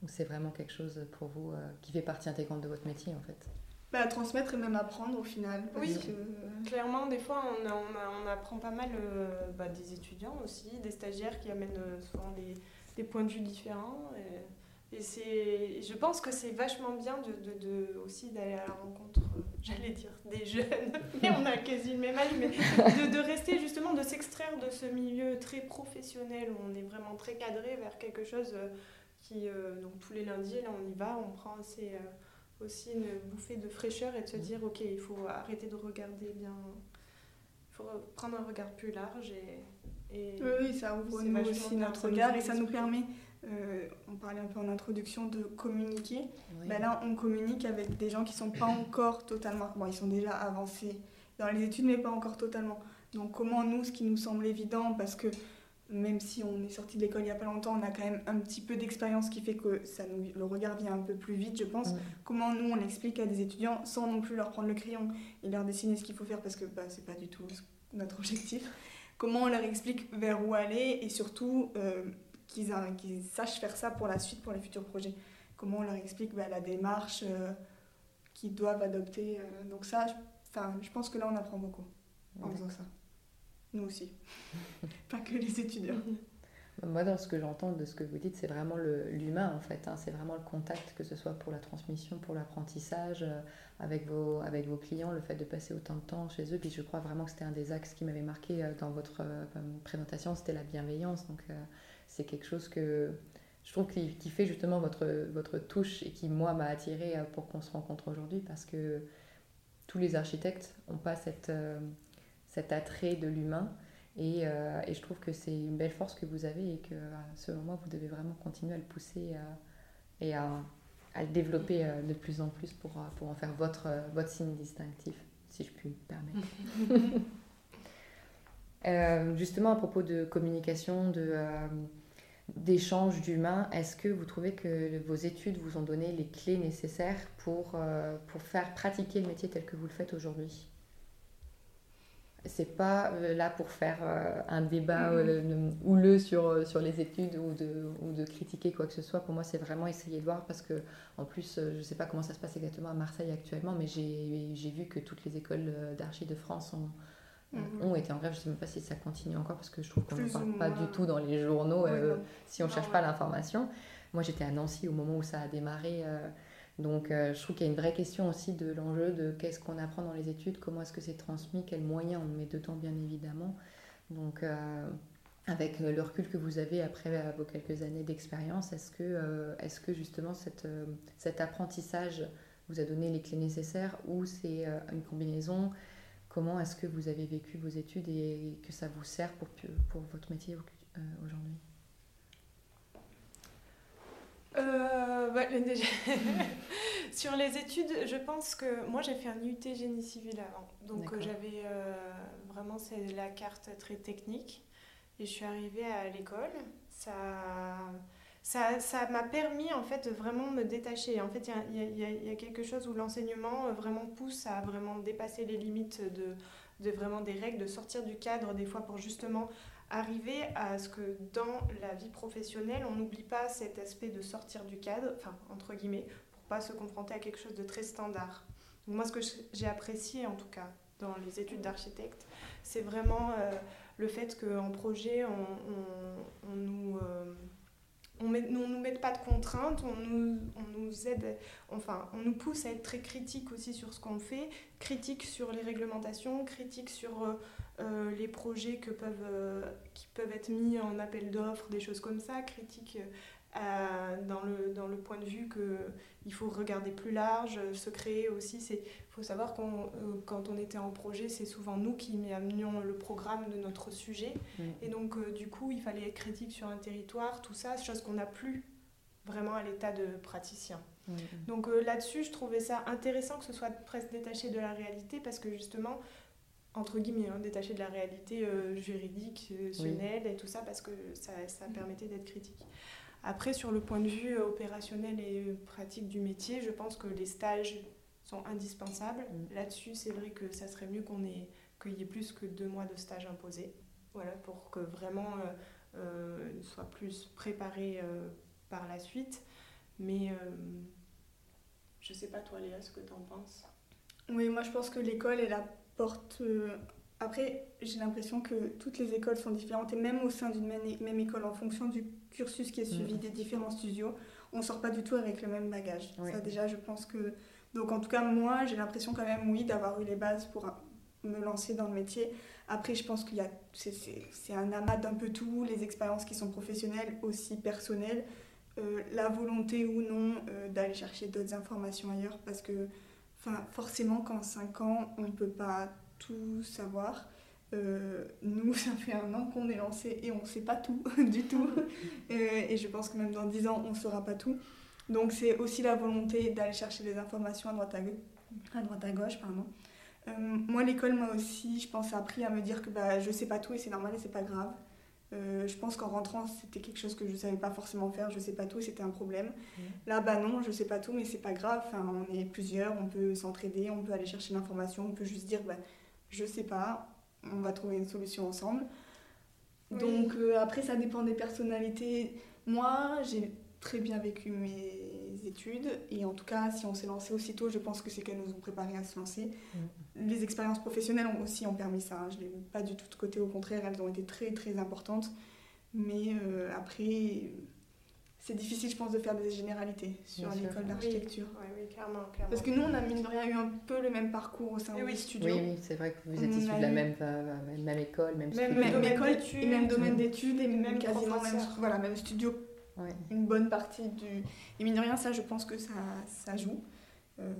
Donc c'est vraiment quelque chose pour vous euh, qui fait partie intégrante de votre métier en fait. Bah, transmettre et même apprendre au final. Oui, clairement, des fois, on, on, apprend pas mal euh, bah, des étudiants aussi, des stagiaires qui amènent souvent des, des, points de vue différents. Et et c'est, je pense que c'est vachement bien de, de, aussi d'aller à la rencontre, euh, j'allais dire des jeunes, mais on a quasi le même âge, mais de, de, rester justement, de s'extraire de ce milieu très professionnel où on est vraiment très cadré vers quelque chose euh, qui, euh, donc tous les lundis, là on y va, on prend aussi, aussi une bouffée de fraîcheur et de se mmh. dire, ok, il faut arrêter de regarder bien, il faut prendre un regard plus large et. et oui, ça ouvre aussi notre regard et ça nous permet euh, on parlait un peu en introduction de communiquer. Ben là, on communique avec des gens qui sont pas encore totalement. Bon, ils sont déjà avancés dans les études, mais pas encore totalement. Donc, comment nous, ce qui nous semble évident, parce que même si on est sorti de l'école il y a pas longtemps, on a quand même un petit peu d'expérience qui fait que ça nous, le regard vient un peu plus vite, je pense. Comment nous, on l'explique à des étudiants sans non plus leur prendre le crayon et leur dessiner ce qu'il faut faire parce que bah, c'est pas du tout notre objectif. Comment on leur explique vers où aller et surtout. Euh, qu'ils sachent faire ça pour la suite, pour les futurs projets. Comment on leur explique bah, la démarche euh, qu'ils doivent adopter. Euh. donc ça, je, je pense que là, on apprend beaucoup en faisant ça. Nous aussi. Pas que les étudiants. Moi, dans ce que j'entends de ce que vous dites, c'est vraiment l'humain, en fait. Hein. C'est vraiment le contact, que ce soit pour la transmission, pour l'apprentissage, euh, avec, vos, avec vos clients, le fait de passer autant de temps chez eux. Puis je crois vraiment que c'était un des axes qui m'avait marqué dans votre présentation, c'était la bienveillance. Donc, c'est quelque chose que je trouve qui, fait justement votre, votre touche et qui, moi, m'a attiré euh, pour qu'on se rencontre aujourd'hui parce que tous les architectes n'ont pas cette, euh, cet attrait de l'humain. Et, euh, et, je trouve que c'est une belle force que vous avez et que, selon moi, vous devez vraiment continuer à le pousser et à, à, le développer de plus en plus pour, pour en faire votre, votre signe distinctif, si je puis me permettre. justement, à propos de communication, de d'échange d'humains, est-ce que vous trouvez que vos études vous ont donné les clés nécessaires pour, euh, pour faire pratiquer le métier tel que vous le faites aujourd'hui? C'est pas euh, là pour faire euh, un débat mm-hmm. houleux sur, sur les études ou de, ou de critiquer quoi que ce soit. Pour moi, c'est vraiment essayer de voir parce que, en plus, je ne sais pas comment ça se passe exactement à Marseille actuellement, mais j'ai vu que toutes les écoles d'archi de France ont, Mhm. ont été en grève. Je ne sais même pas si ça continue encore parce que je trouve qu'on ne parle pas du tout dans les journaux euh, si on ne cherche pas l'information. Moi, j'étais à Nancy au moment où ça a démarré. Euh, donc, euh, je trouve qu'il y a une vraie question aussi de l'enjeu de qu'est-ce qu'on apprend dans les études, comment est-ce que c'est transmis, quels moyens on met dedans, bien évidemment. Donc, avec le recul que vous avez après vos quelques années d'expérience, est-ce que, est que justement cette, cet apprentissage vous a donné les clés nécessaires ou c'est une combinaison Comment est-ce que vous avez vécu vos études et que ça vous sert pour, pour votre métier euh, aujourd'hui? Euh, bah, Sur les études, je pense que moi j'ai fait un UT génie civil avant. Donc euh, j'avais vraiment c'est la carte très technique. Et je suis arrivée à l'école. Ça ça m'a permis en fait de me détacher. En fait, il y, a, quelque chose où l'enseignement euh, vraiment pousse à vraiment dépasser les limites de, vraiment des règles, de sortir du cadre des fois pour justement arriver à ce que dans la vie professionnelle, on n'oublie pas cet aspect de sortir du cadre, enfin entre guillemets, pour pas se confronter à quelque chose de très standard. moi, ce que j'ai apprécié, en tout cas, dans les études d'architecte, c'est vraiment le fait qu'en projet, on, nous on ne nous met pas de contraintes, on nous, aide, enfin, on nous pousse à être très critique aussi sur ce qu'on fait, critique sur les réglementations, critique sur euh, euh, les projets euh, qui peuvent être mis en appel d'offres, des choses comme ça, critique dans, le, dans le point de vue qu'il faut regarder plus large, se créer aussi. Il faut savoir que euh, quand on était en projet, c'est souvent nous qui amenions le programme de notre sujet. Et donc, euh, du coup, il fallait être critique sur un territoire, tout ça, chose qu'on n'a plus vraiment à l'état de praticien. Donc euh, là-dessus, je trouvais ça intéressant que ce soit presque détaché de la réalité parce que justement, entre guillemets, hein, détaché de la réalité juridique, oui. et tout ça, parce que ça, ça permettait d'être critique. Après, sur le point de vue euh, opérationnel et pratique du métier, je pense que les stages sont indispensables. Mm. Là-dessus, c'est vrai que ça serait mieux qu'on ait qu'il y ait plus que deux mois de stage imposés, voilà, pour que vraiment euh, euh soit plus préparé euh, par la suite. Mais je sais pas toi, Léa, ce que tu en penses? Oui, moi je pense que l'école est la porte. Après, j'ai l'impression que toutes les écoles sont différentes et même au sein d'une même école, en fonction du cursus qui est suivi mm. des différents studios, on sort pas du tout avec le même bagage. Ça déjà, je pense que... Donc en tout cas, moi, j'ai l'impression quand même, oui, d'avoir eu les bases pour me lancer dans le métier. Après, je pense qu'il y a... C'est un amas d'un peu tout, les expériences qui sont professionnelles, aussi personnelles, euh, la volonté ou non euh, d'aller chercher d'autres informations ailleurs, parce que enfin, forcément, qu'en 5 ans, on ne peut pas tout savoir. Euh, nous, ça fait un an qu'on est lancé et on ne sait pas tout du tout. Euh, et je pense que même dans 10 ans, on ne saura pas tout. Donc c'est aussi la volonté d'aller chercher des informations à droite à, gauche. À droite à gauche pardon. Euh, moi, l'école m'a aussi, je pense, appris à me dire que bah, je ne sais pas tout et c'est normal et c'est pas grave. je pense qu'en rentrant, c'était quelque chose que je ne savais pas forcément faire, je ne sais pas tout et c'était un problème. Mmh. Là, bah non, je ne sais pas tout, mais c'est pas grave. Enfin, on est plusieurs, on peut s'entraider, on peut aller chercher l'information, on peut juste dire bah, je sais pas, on va trouver une solution ensemble. Donc euh, après, ça dépend des personnalités. Moi, j'ai très bien vécu mes études et en tout cas, si on s'est lancé aussitôt, je pense que c'est qu'elles nous ont préparé à se lancer. Mm. Les expériences professionnelles ont aussi ont permis ça. Hein. Je ne l'ai pas du tout de côté, au contraire, elles ont été très très importantes. Mais euh, après, c'est difficile, je pense, de faire des généralité sur l'école d'architecture. Oui, clairement, Parce que nous, on a mine de rien eu un peu le même parcours au sein du studio. Oui, oui c'est vrai que vous êtes issus de la même, euh, même école, même, même, même école, et même domaine d'études, et même quasiment même, voilà, même studio. Une bonne partie du. Et mine de rien, ça, je pense que ça, ça joue. Euh,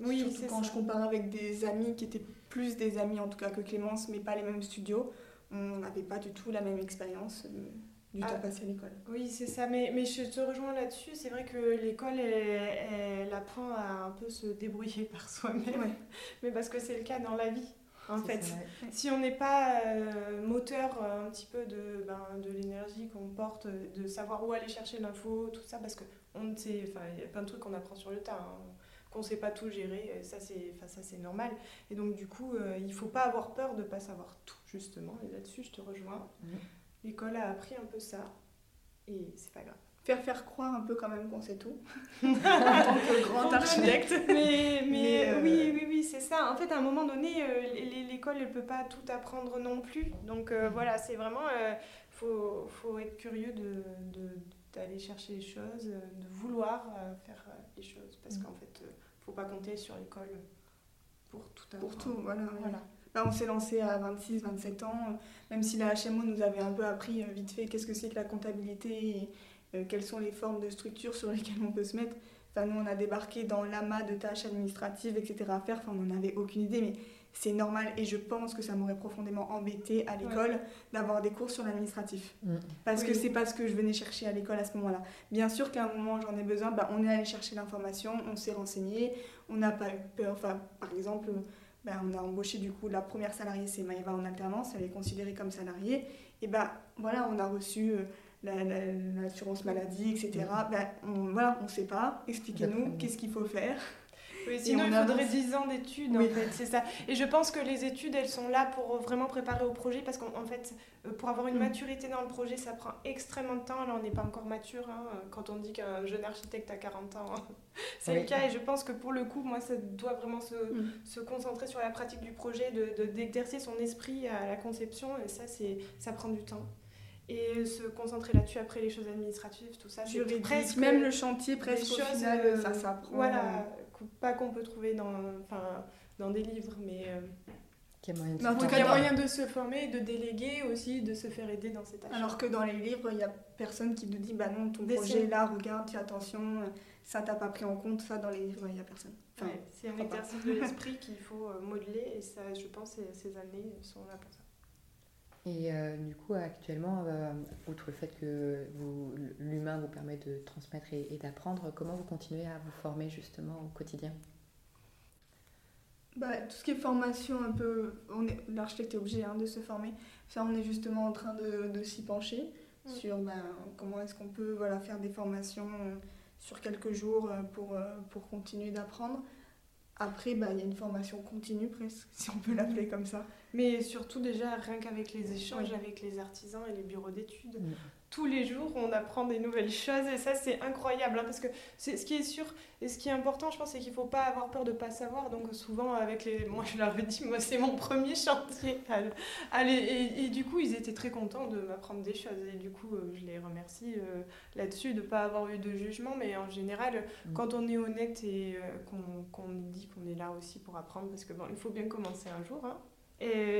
oui, surtout quand je compare avec des amis qui étaient plus des amis en tout cas que Clémence, mais pas les mêmes studios, on n'avait pas du tout la même expérience. Euh, du temps ah. passé à l'école. Oui, c'est ça. Mais, mais je te rejoins là-dessus. C'est vrai que l'école, elle, apprend à un peu se débrouiller par soi-même. Mais parce que c'est le cas dans la vie. En fait, si on n'est pas euh, moteur euh, un petit peu de, ben, de l'énergie qu'on porte, de savoir où aller chercher l'info, tout ça, parce qu'on sait, enfin, il y a plein de trucs qu'on apprend sur le tas, hein, qu'on ne sait pas tout gérer, ça c'est, ça c'est normal. Et donc du coup, euh, il ne faut pas avoir peur de ne pas savoir tout, justement. Et là-dessus, je te rejoins. L'école a appris un peu ça et c'est pas grave. Faire faire croire un peu quand même qu'on sait tout en tant que grand architecte. Mais, mais, euh, oui, oui, oui, c'est ça. En fait, à un moment donné, euh, l'école ne peut pas tout apprendre non plus. Donc euh, mm. voilà, c'est vraiment. Il faut, faut, être curieux de, d'aller chercher les choses, de vouloir faire les choses. Parce mm. qu'en fait, il ne faut pas compter sur l'école pour tout apprendre. Pour tout, voilà. voilà. On s'est lancé à 26, 27 ans, même si la HMO nous avait un peu appris euh, vite fait qu'est-ce que c'est que la comptabilité et euh, quelles sont les formes de structure sur lesquelles on peut se mettre. Enfin, nous, on a débarqué dans l'amas de tâches administratives, etc. à faire. Enfin, on n'en avait aucune idée, mais c'est normal. Et je pense que ça m'aurait profondément embêté à l'école d'avoir des cours sur l'administratif. Mm. Parce que c'est pas ce que je venais chercher à l'école à ce moment-là. Bien sûr qu'à un moment, j'en ai besoin. Bah, on est allé chercher l'information, on s'est renseigné. On n'a pas eu peur. Enfin, par exemple, ben, on a embauché du coup la première salariée, c'est Maëva en alternance, elle est considérée comme salariée. Et ben voilà, on a reçu euh, l'assurance maladie, etc. Ben, on, voilà, on ne sait pas, expliquez-nous qu'est-ce qu'il faut faire? Oui, sinon, il faudrait 10 ans d'études, en fait, c'est ça. Et je pense que les études, elles sont là pour vraiment préparer au projet, parce qu'en fait, euh, pour avoir une mm. maturité dans le projet, ça prend extrêmement de temps. Là, on n'est pas encore mature. Hein, quand on dit qu'un jeune architecte a 40 ans, c'est le cas. Et je pense que pour le coup, moi, ça doit vraiment se, mm. se concentrer sur la pratique du projet, d'exercer de, son esprit à la conception. Et ça, ça prend du temps et se concentrer là-dessus après les choses administratives, tout ça. Juridique, presque même le chantier presque au final, euh, ça s'apprend. Voilà, pas qu'on peut trouver dans, enfin, dans des livres, mais... Euh, il y a moyen de, se, il y a moyen de se former, de déléguer aussi, de se faire aider dans ces tâches. Alors que dans les livres, il n'y a personne qui nous dit bah non, ton projet là, regarde, fais attention, ça t'a pas pris en compte, ça dans les livres, il n'y a personne. Enfin, c'est un exercice de l'esprit qu'il faut euh, modeler et ça, je pense, ces années sont là pour ça. Et euh, du coup, actuellement, euh, outre le fait que l'humain vous permet de transmettre et, d'apprendre, comment vous continuez à vous former justement au quotidien? Bah, Tout ce qui est formation, un peu, l'architecte est obligé hein, de se former. Ça, on est justement en train de, de s'y pencher sur ben, comment est-ce qu'on peut voilà, faire des formations euh, sur quelques jours pour, pour continuer d'apprendre. Après, bah, il y a une formation continue presque, si on peut l'appeler comme ça. Mais surtout déjà, rien qu'avec les échanges avec les artisans et les bureaux d'études. Tous les jours, on apprend des nouvelles choses et ça, c'est incroyable. Hein, parce que c'est ce qui est sûr et ce qui est important, je pense, c'est qu'il ne faut pas avoir peur de ne pas savoir. Donc souvent, avec les... Moi, je leur ai dit, moi, c'est mon premier chantier. Allez, et, et, du coup, ils étaient très contents de m'apprendre des choses. Et du coup, euh, je les remercie euh, là-dessus de ne pas avoir eu de jugement. Mais en général, mm. quand on est honnête et euh, qu'on dit qu'on est là aussi pour apprendre, parce que bon, il faut bien commencer un jour. Hein,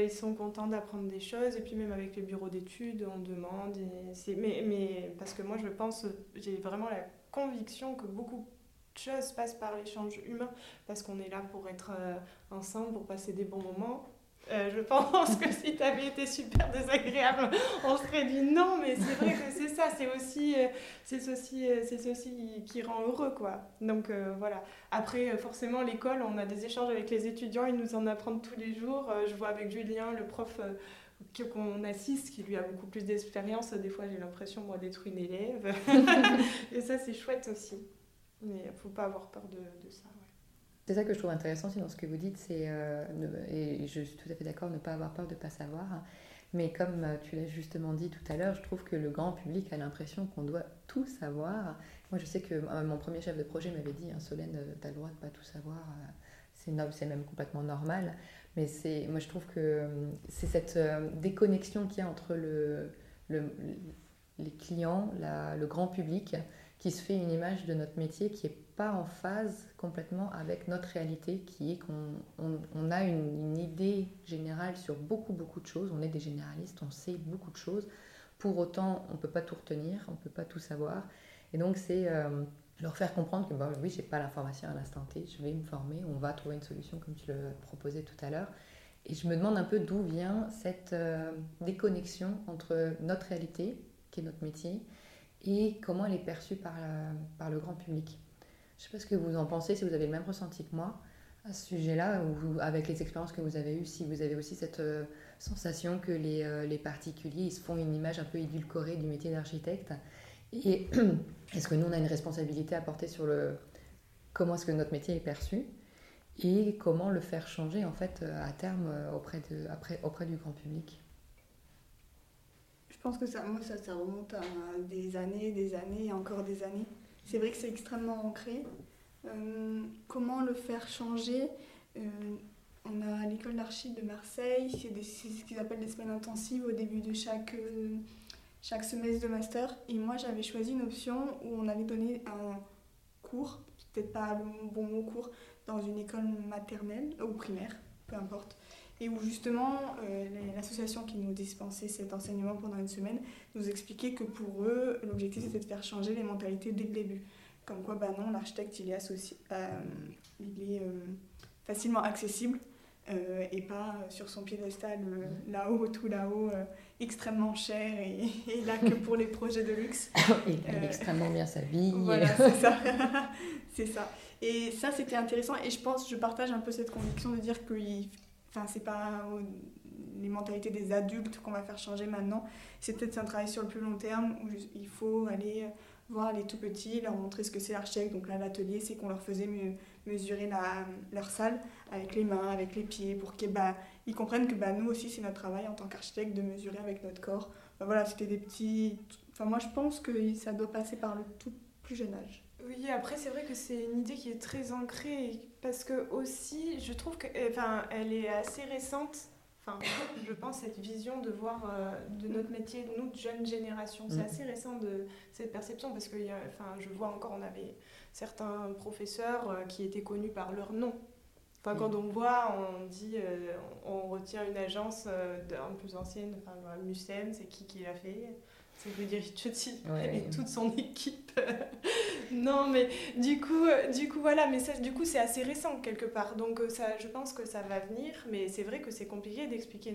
ils sont contents d'apprendre des choses. Et puis même avec les bureaux d'études, on demande. Et mais, mais parce que moi, je pense, j'ai vraiment la conviction que beaucoup de choses passent par l'échange humain. Parce qu'on est là pour être euh, ensemble, pour passer des bons moments. Euh, je pense que si tu avais été super désagréable, on serait dit non, mais c'est vrai que c'est ça, c'est aussi, euh, c'est aussi, euh, c'est aussi qui rend heureux, quoi. Donc voilà. Après, forcément, l'école, on a des échanges avec les étudiants, ils nous en apprennent tous les jours. je vois avec Julien, le prof qu'on assiste, qui lui a beaucoup plus d'expérience, des fois j'ai l'impression, moi, d'être une élève. Et ça, c'est chouette aussi. Mais il ne faut pas avoir peur de, de ça. C'est ça que je trouve intéressant aussi dans ce que vous dites, c'est, euh, et je suis tout à fait d'accord, ne pas avoir peur de ne pas savoir. Mais comme euh, tu l'as justement dit tout à l'heure, je trouve que le grand public a l'impression qu'on doit tout savoir. Moi, je sais que euh, mon premier chef de projet m'avait dit, hein, Solène, tu as le droit de ne pas tout savoir, c'est, c'est même complètement normal. Mais c'est, moi, je trouve que c'est cette déconnexion qu'il y a entre le, le les clients, le grand public, qui se fait une image de notre métier qui est pas en phase complètement avec notre réalité, qui est qu'on on, a une, idée générale sur beaucoup, beaucoup de choses. On est des généralistes, on sait beaucoup de choses. Pour autant, on ne peut pas tout retenir, on ne peut pas tout savoir. Et donc, c'est euh, leur faire comprendre que, bah, oui, je n'ai pas l'information à l'instant T, je vais me former, on va trouver une solution comme tu le proposais tout à l'heure. Et je me demande un peu d'où vient cette euh, déconnexion entre notre réalité, qui est notre métier, et comment elle est perçue par, euh, par le grand public. Je ne sais pas ce que vous en pensez, si vous avez le même ressenti que moi à ce sujet-là, ou avec les expériences que vous avez eues, si vous avez aussi cette euh, sensation que les, euh, les, particuliers ils se font une image un peu édulcorée du métier d'architecte. Et est-ce que nous, on a une responsabilité à porter sur le comment est-ce que notre métier est perçu et comment le faire changer en fait à terme auprès, de, auprès du grand public? Je pense que ça, moi, ça, ça remonte à des années, des années et encore des années. C'est vrai que c'est extrêmement ancré. Euh, comment le faire changer euh, On a l'école d'archi de Marseille, c'est ce qu'ils appellent des semaines intensives au début de chaque, euh, chaque semestre de master. Et moi, j'avais choisi une option où on avait donné un cours, peut-être pas le bon mot cours, dans une école maternelle ou primaire, peu importe et où justement l'association qui nous dispensait cet enseignement pendant une semaine nous expliquait que pour eux, l'objectif c'était de faire changer les mentalités dès le début. Comme quoi, bah non, l'architecte il est, associé, euh, il est euh, facilement accessible euh, et pas sur son piédestal là-haut, tout là-haut, extrêmement cher et, là que pour les projets de luxe. il gagne extrêmement bien sa vie. Voilà, c'est ça. c'est ça. Et ça, c'était intéressant et je pense, je partage un peu cette conviction de dire qu'il Enfin, c'est pas les mentalités des adultes qu'on va faire changer maintenant. C'est peut-être un travail sur le plus long terme où il faut aller voir les tout petits, leur montrer ce que c'est l'architecte. Donc là, l'atelier, c'est qu'on leur faisait mesurer leur salle avec les mains, avec les pieds, pour qu'ils bah, comprennent que bah, nous aussi, c'est notre travail en tant qu'architecte de mesurer avec notre corps. Voilà, c'était des petits... Enfin, moi, je pense que ça doit passer par le tout plus jeune âge. Oui, après, c'est vrai que c'est une idée qui est très ancrée, parce que aussi, je trouve qu'elle enfin, elle est assez récente Enfin, je pense cette vision de voir euh, de notre métier, nous, de jeune génération. C'est mm. assez récent de cette perception parce que enfin, je vois encore, on avait certains professeurs euh, qui étaient connus par leur nom. Enfin, quand mm. on voit, on dit, euh, on retient une agence un peu ancienne, enfin, Musen, c'est qui qui l'a fait? C'est Rudy et toute son équipe. non, mais du coup, du coup, voilà, mais ça, du coup, c'est assez récent quelque part. Donc, euh, ça, je pense que ça va venir, mais c'est vrai que c'est compliqué d'expliquer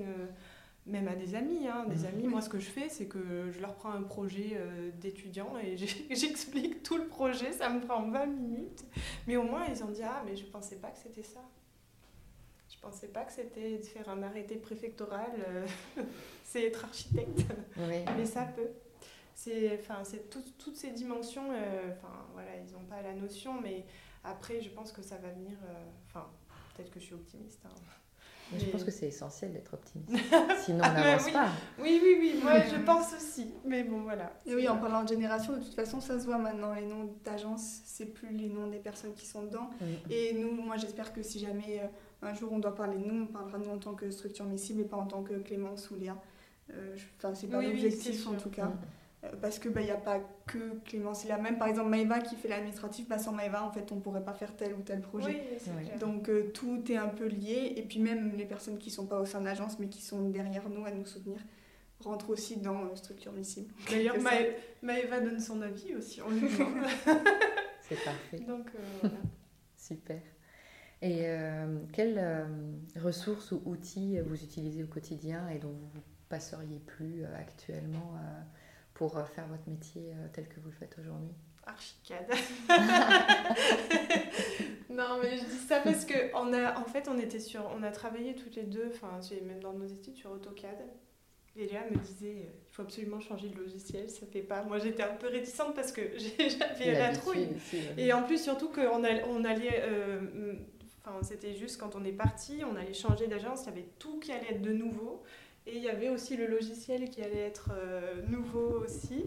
même à des amis. Hein, des mmh. amis, moi, ce que je fais, c'est que je leur prends un projet euh, d'étudiant et j'explique tout le projet. Ça me prend 20 minutes. Mais au moins, ils ont dit Ah, mais je pensais pas que c'était ça. Je pensais pas que c'était de faire un arrêté préfectoral. Euh, c'est être architecte. Mais ça peut. C'est, enfin, c'est toutes ces dimensions, euh, enfin, voilà, ils n'ont pas la notion, mais après, je pense que ça va venir. Euh, enfin, peut-être que je suis optimiste. Hein. Je pense que c'est essentiel d'être optimiste. Sinon, on n'avance oui. pas. Oui, oui, oui, moi je pense aussi. Mais bon, voilà. Et oui, en parlant de génération, de toute façon, ça se voit maintenant. Les noms d'agences, c'est plus les noms des personnes qui sont dedans. Et nous, moi j'espère que si jamais un jour on doit parler de nous, on parlera de nous en tant que structure miscible et pas en tant que Clémence ou Léa. Euh, enfin, c'est pas l'objectif en tout cas. Mm. Euh, parce qu'il n'y bah, a pas que Clémence et Léa. Même par exemple Maëva qui fait l'administratif, bah, sans Maëva en fait on pourrait pas faire tel ou tel projet. Donc euh, tout est un peu lié. Et puis même les personnes qui sont pas au sein de l'agence mais qui sont derrière nous à nous soutenir rentrent aussi dans structure miscible. D'ailleurs Maëva donne son avis aussi en C'est parfait. Donc voilà. Super. Et euh, quelles euh, ressources ou outils vous utilisez au quotidien et dont vous ne passeriez plus euh, actuellement pour faire votre métier tel que vous le faites aujourd'hui? Archicad. non, mais je dis ça parce que on a, en fait, on était sur, on a travaillé toutes les deux, enfin, même dans nos études sur AutoCAD. Et Léa me disait, il faut absolument changer de logiciel, ça fait pas. Moi, j'étais un peu réticente parce que j'avais la trouille. Et en plus, surtout qu'on on allait c'était juste quand on est parti, on allait changer d'agence, il y avait tout qui allait être de nouveau. Et il y avait aussi le logiciel qui allait être euh, nouveau aussi.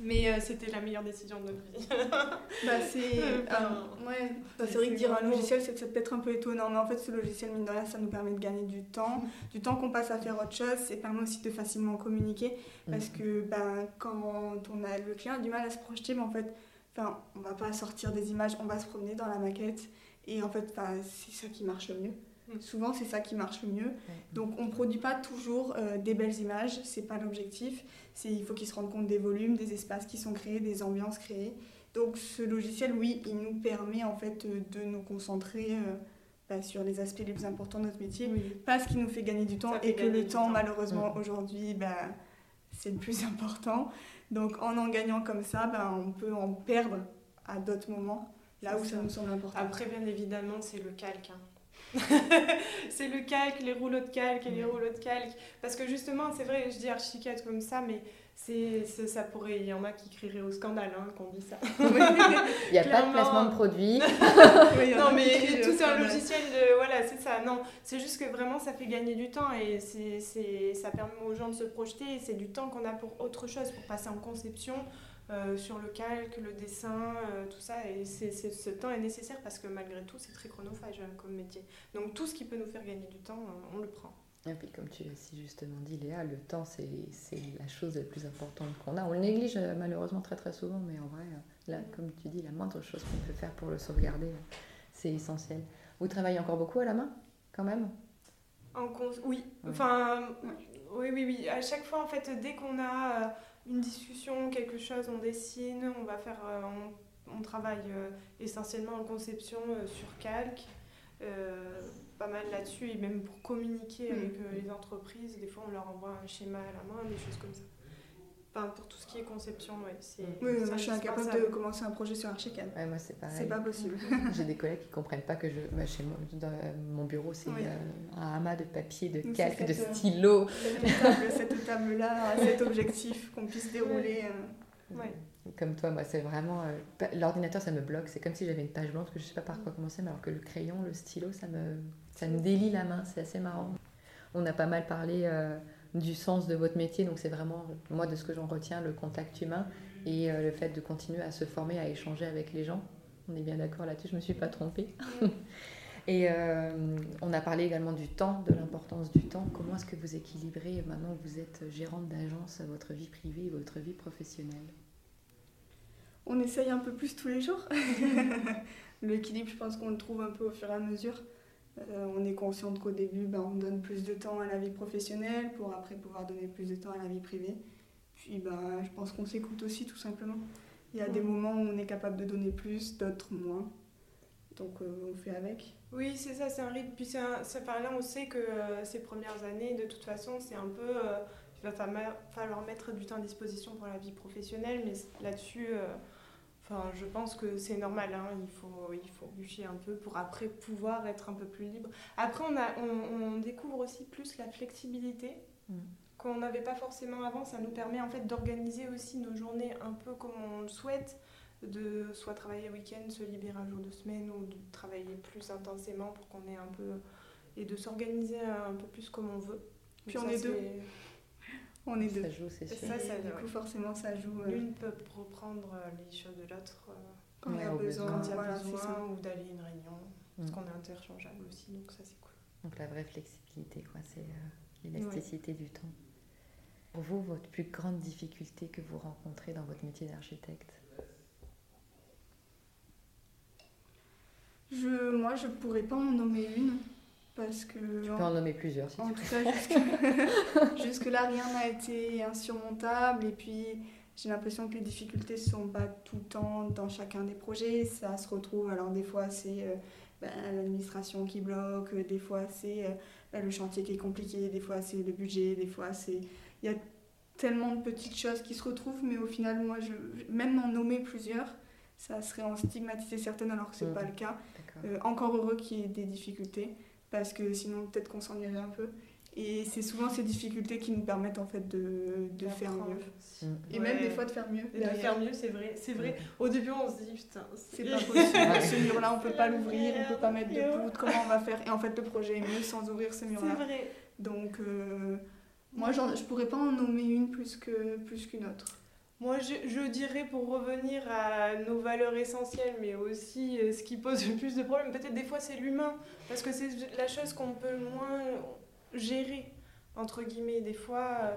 Mais euh, c'était la meilleure décision de notre vie. bah, c'est euh, ouais, bah, vrai que dire un logiciel, c'est peut-être un peu étonnant. Mais en fait, ce logiciel, mine de rien, ça nous permet de gagner du temps. Du temps qu'on passe à faire autre chose. Ça permet aussi de facilement communiquer. Parce que ben, quand on a, le client a du mal à se projeter, mais en fait, on va pas sortir des images, on va se promener dans la maquette. Et en fait, c'est ça qui marche le mieux. Mm. Souvent, c'est ça qui marche le mieux. Donc, on ne produit pas toujours euh, des belles images, c'est pas l'objectif. Il faut qu'ils se rendent compte des volumes, des espaces qui sont créés, des ambiances créées. Donc, ce logiciel, oui, il nous permet en fait euh, de nous concentrer euh, bah, sur les aspects les plus importants de notre métier, parce qu'il nous fait gagner du temps et que le temps, malheureusement, mm. aujourd'hui, bah, c'est le plus important. Donc, en en gagnant comme ça, bah, on peut en perdre à d'autres moments. Là où ça. nous semble important. Après, bien évidemment, c'est le calque. Hein. c'est le calque, les rouleaux de calque et les rouleaux de calque. Parce que justement, c'est vrai, je dis archicad comme ça, mais c'est, ça pourrait, il y en a qui crieraient au scandale hein, qu'on dit ça. il n'y a pas de placement de produit. non, mais tout un logiciel, de, voilà, c'est ça. Non, c'est juste que vraiment, ça fait gagner du temps et c'est, c'est, ça permet aux gens de se projeter. Et c'est du temps qu'on a pour autre chose, pour passer en conception, euh, sur le calque, le dessin, euh, tout ça. Et c'est, ce temps est nécessaire parce que malgré tout, c'est très chronophage hein, comme métier. Donc tout ce qui peut nous faire gagner du temps, euh, on le prend. Et puis comme tu l'as si justement dit, Léa, le temps, c'est, la chose la plus importante qu'on a. On le néglige malheureusement très très souvent, mais en vrai, là, comme tu dis, la moindre chose qu'on peut faire pour le sauvegarder, c'est essentiel. Vous travaillez encore beaucoup à la main, quand même? En Oui, enfin, oui, oui, oui. À chaque fois, en fait, dès qu'on a une discussion, quelque chose, on dessine, on va faire, euh, on, travaille euh, essentiellement en conception euh, sur calque, pas mal là-dessus, et même pour communiquer avec mm. les entreprises, des fois on leur envoie un schéma à la main, des choses comme ça pour tout ce qui est conception, ouais, c'est. Oui, moi je suis incapable de commencer un projet sur Archicad. Ouais, moi c'est pareil. C'est pas possible. J'ai des collègues qui comprennent pas que je. Bah, chez moi, dans mon bureau, c'est euh, un amas de papier, de calque, de euh, stylo. Cette table-là, cet objectif qu'on puisse dérouler. Euh. Comme toi, moi, c'est vraiment. Euh, l'ordinateur, ça me bloque. C'est comme si j'avais une page blanche que je sais pas par quoi commencer, mais alors que le crayon, le stylo, ça me, ça me délie la main. C'est assez marrant. On a pas mal parlé euh, du sens de votre métier, donc c'est vraiment, moi, de ce que j'en retiens, le contact humain et euh, le fait de continuer à se former, à échanger avec les gens. On est bien d'accord là-dessus, je me suis pas trompée. Et euh, on a parlé également du temps, de l'importance du temps. Comment est-ce que vous équilibrez, maintenant que vous êtes gérante d'agence, votre vie privée et votre vie professionnelle? On essaye un peu plus tous les jours. L'équilibre, je pense qu'on le trouve un peu au fur et à mesure. Euh, on est consciente qu'au début, ben, on donne plus de temps à la vie professionnelle pour après pouvoir donner plus de temps à la vie privée. Puis ben, je pense qu'on s'écoute aussi tout simplement. Il y a des moments où on est capable de donner plus, d'autres moins. Donc euh, on fait avec. Oui, c'est ça, c'est un rythme. Puis ça, là, on sait que euh, ces premières années, de toute façon, c'est un peu. Il va falloir mettre du temps à disposition pour la vie professionnelle, mais là-dessus, enfin, je pense que c'est normal. Hein, il, faut, il faut bûcher un peu pour après pouvoir être un peu plus libre. Après, on, a, on, découvre aussi plus la flexibilité. Mm. qu'on n'avait pas forcément avant, ça nous permet en fait d'organiser aussi nos journées un peu comme on le souhaite de soit travailler le week-end, se libérer un jour de semaine ou de travailler plus intensément pour qu'on ait un peu. et de s'organiser un peu plus comme on veut. Puis on est deux. On est deux. Ça joue, c'est sûr. Ça, ça, du coup, forcément, ça joue. Euh, L'une peut reprendre euh, les choses de l'autre euh, quand, il y a besoin, quand il y a besoin ou d'aller à une réunion. Parce mm. qu'on est interchangeable aussi, donc ça, c'est cool. Donc la vraie flexibilité, quoi, c'est l'élasticité du temps. Pour vous, votre plus grande difficulté que vous rencontrez dans votre métier d'architecte? Je, moi, je pourrais pas en nommer une. Parce que. Tu peux en nommer plusieurs, si En tout cas, jusque-là, rien n'a été insurmontable. Et puis, j'ai l'impression que les difficultés ne sont pas tout le temps dans chacun des projets. Ça se retrouve. Alors, des fois, c'est euh, ben, l'administration qui bloque. Des fois, c'est euh, ben, le chantier qui est compliqué. Des fois, c'est le budget. Des fois, c'est. Il y a tellement de petites choses qui se retrouvent. Mais au final, moi, je, même en nommer plusieurs, ça serait en stigmatiser certaines alors que ce n'est pas le cas. Euh, encore heureux qu'il y ait des difficultés, parce que sinon peut-être qu'on s'ennuierait un peu. Et c'est souvent ces difficultés qui nous permettent en fait de, de faire mieux. Et même des fois de faire mieux. de faire mieux, c'est vrai. C'est vrai. Au début, on se dit, putain, c'est pas possible. ce mur-là, on peut pas l'ouvrir, on peut pas mettre de poutre. Comment on va faire? Et en fait, le projet est mieux sans ouvrir ce mur-là. C'est vrai. Donc, euh, moi, je pourrais pas en nommer une plus qu'une plus qu'une autre. Moi, je, dirais pour revenir à nos valeurs essentielles, mais aussi euh, ce qui pose le plus de problèmes, peut-être des fois c'est l'humain, parce que c'est la chose qu'on peut le moins gérer, entre guillemets. Des fois, euh,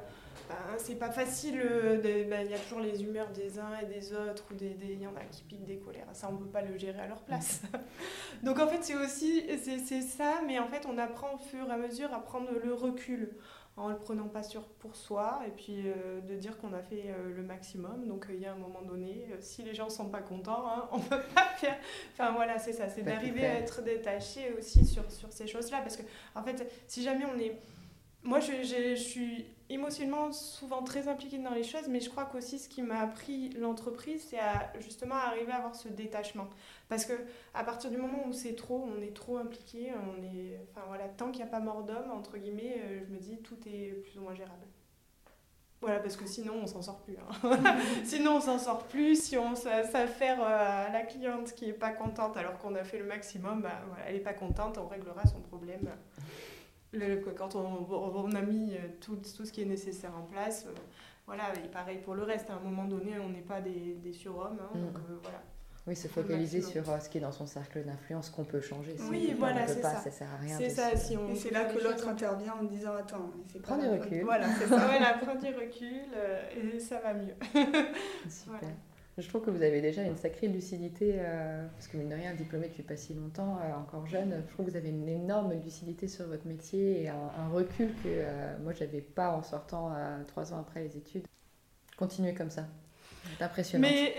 ben, c'est pas facile, euh, ben, il y a toujours les humeurs des uns et des autres, ou il des, y en a qui piquent des colères, ça on peut pas le gérer à leur place. Donc en fait, c'est aussi c'est ça, mais en fait, on apprend au fur et à mesure à prendre le recul en le prenant pas sur pour soi et puis euh, de dire qu'on a fait euh, le maximum. Donc euh, il y a un moment donné, si les gens sont pas contents, hein, on peut pas faire. Enfin voilà, c'est ça, c'est d'arriver à être détaché aussi sur, sur ces choses-là. Parce que en fait, si jamais on est moi, je, je, suis émotionnellement souvent très impliquée dans les choses, mais je crois qu'aussi ce qui m'a appris l'entreprise, c'est à justement arriver à avoir ce détachement. Parce que à partir du moment où c'est trop, on est trop impliqué, on est, enfin voilà, tant qu'il n'y a pas mort d'homme entre guillemets, euh, je me dis tout est plus ou moins gérable. Voilà, parce que sinon on s'en sort plus. Hein. sinon on s'en sort plus. Si on s'affaire euh, à la cliente qui est pas contente alors qu'on a fait le maximum, bah, voilà, elle est pas contente, on réglera son problème quand on, a mis euh, tout, tout, ce qui est nécessaire en place, euh, voilà, et pareil pour le reste, à un moment donné, on n'est pas des, des surhommes, hein, mm. donc euh, voilà. Oui, se focaliser sur ce qui est dans son cercle d'influence qu'on peut changer. oui, voilà, c'est ça. Ça sert à rien. C'est ça, si on Et c'est là que l'autre intervient en disant Attends, c'est Prends du recul. Voilà, c'est ça. voilà, prends du recul et ça va mieux. Super. Je trouve que vous avez déjà une sacrée lucidité, euh, parce que mine de rien, diplômé depuis pas si longtemps, euh, encore jeune, je trouve que vous avez une énorme lucidité sur votre métier et un, recul que euh, moi, je n'avais pas en sortant trois ans après les études. Continuez comme ça. C'est impressionnant. Mais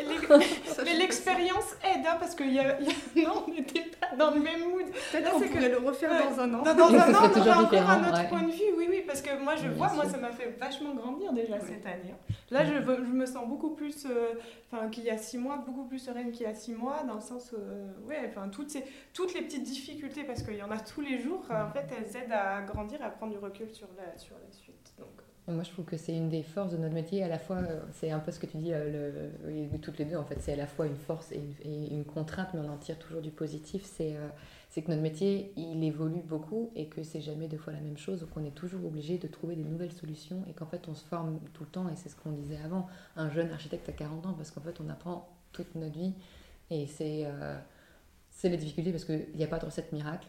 l'expérience aide, hein, parce que y a, non, on n'était pas dans le même mood. Peut-être qu'on pourrait le refaire dans un an. Dans, dans un an, on aura encore un autre point de vue, oui, oui, parce que moi, je vois, moi, ça m'a fait vachement grandir déjà cette année. Hein. Là, je, je, me sens beaucoup plus, euh, enfin, qu'il y a six mois, beaucoup plus sereine qu'il y a six mois, dans le sens, euh, ouais, enfin, toutes, ces, toutes les petites difficultés, parce qu'il y en a tous les jours, en fait, elles aident à grandir à prendre du recul sur la, sur la suite. Donc, moi, je trouve que c'est une des forces de notre métier. À la fois, euh, c'est un peu ce que tu dis, euh, le, toutes les deux, en fait, c'est à la fois une force et une, contrainte, mais on en tire toujours du positif. C'est euh, c'est que notre métier, il évolue beaucoup et que c'est jamais deux fois la même chose. Donc, on est toujours obligé de trouver des nouvelles solutions et qu'en fait, on se forme tout le temps. Et c'est ce qu'on disait avant. Un jeune architecte à 40 ans, parce qu'en fait, on apprend toute notre vie. Et c'est c'est la difficulté parce qu'il n'y a pas de recette miracle.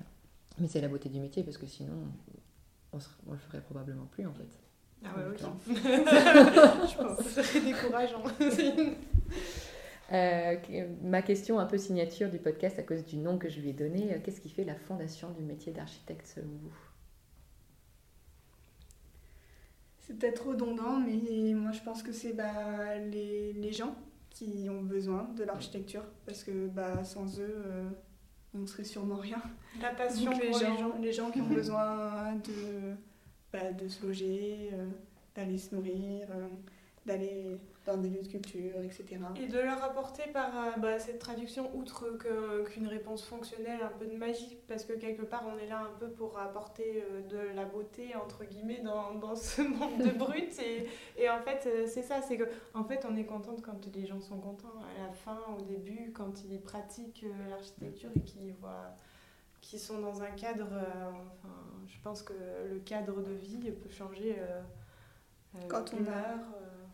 Mais c'est la beauté du métier parce que sinon, on, ne le ferait probablement plus en fait. Ah ouais, ok. je pense que ça serait décourageant. Euh, ma question un peu signature du podcast à cause du nom que je lui ai donné, euh, qu'est-ce qui fait la fondation du métier d'architecte selon vous? C'est peut-être redondant, mais moi je pense que c'est bah, les, les, gens qui ont besoin de l'architecture, parce que bah, sans eux, euh, on ne serait sûrement rien. La passion les, gens, les gens, les gens qui ont besoin de de se loger, euh, d'aller se nourrir, euh, d'aller dans des lieux de culture, etc. Et de leur apporter par euh, bah, cette traduction, outre qu'une réponse fonctionnelle, un peu de magie, parce que quelque part on est là un peu pour apporter de la beauté, entre guillemets, dans, dans ce monde de brut. Et, et en fait, c'est ça, c'est que en fait on est contente quand les gens sont contents, à la fin, au début, quand ils pratiquent l'architecture et qu'ils voient qui sont dans un cadre. Euh, enfin, je pense que le cadre de vie peut changer. Euh, euh, quand, on a,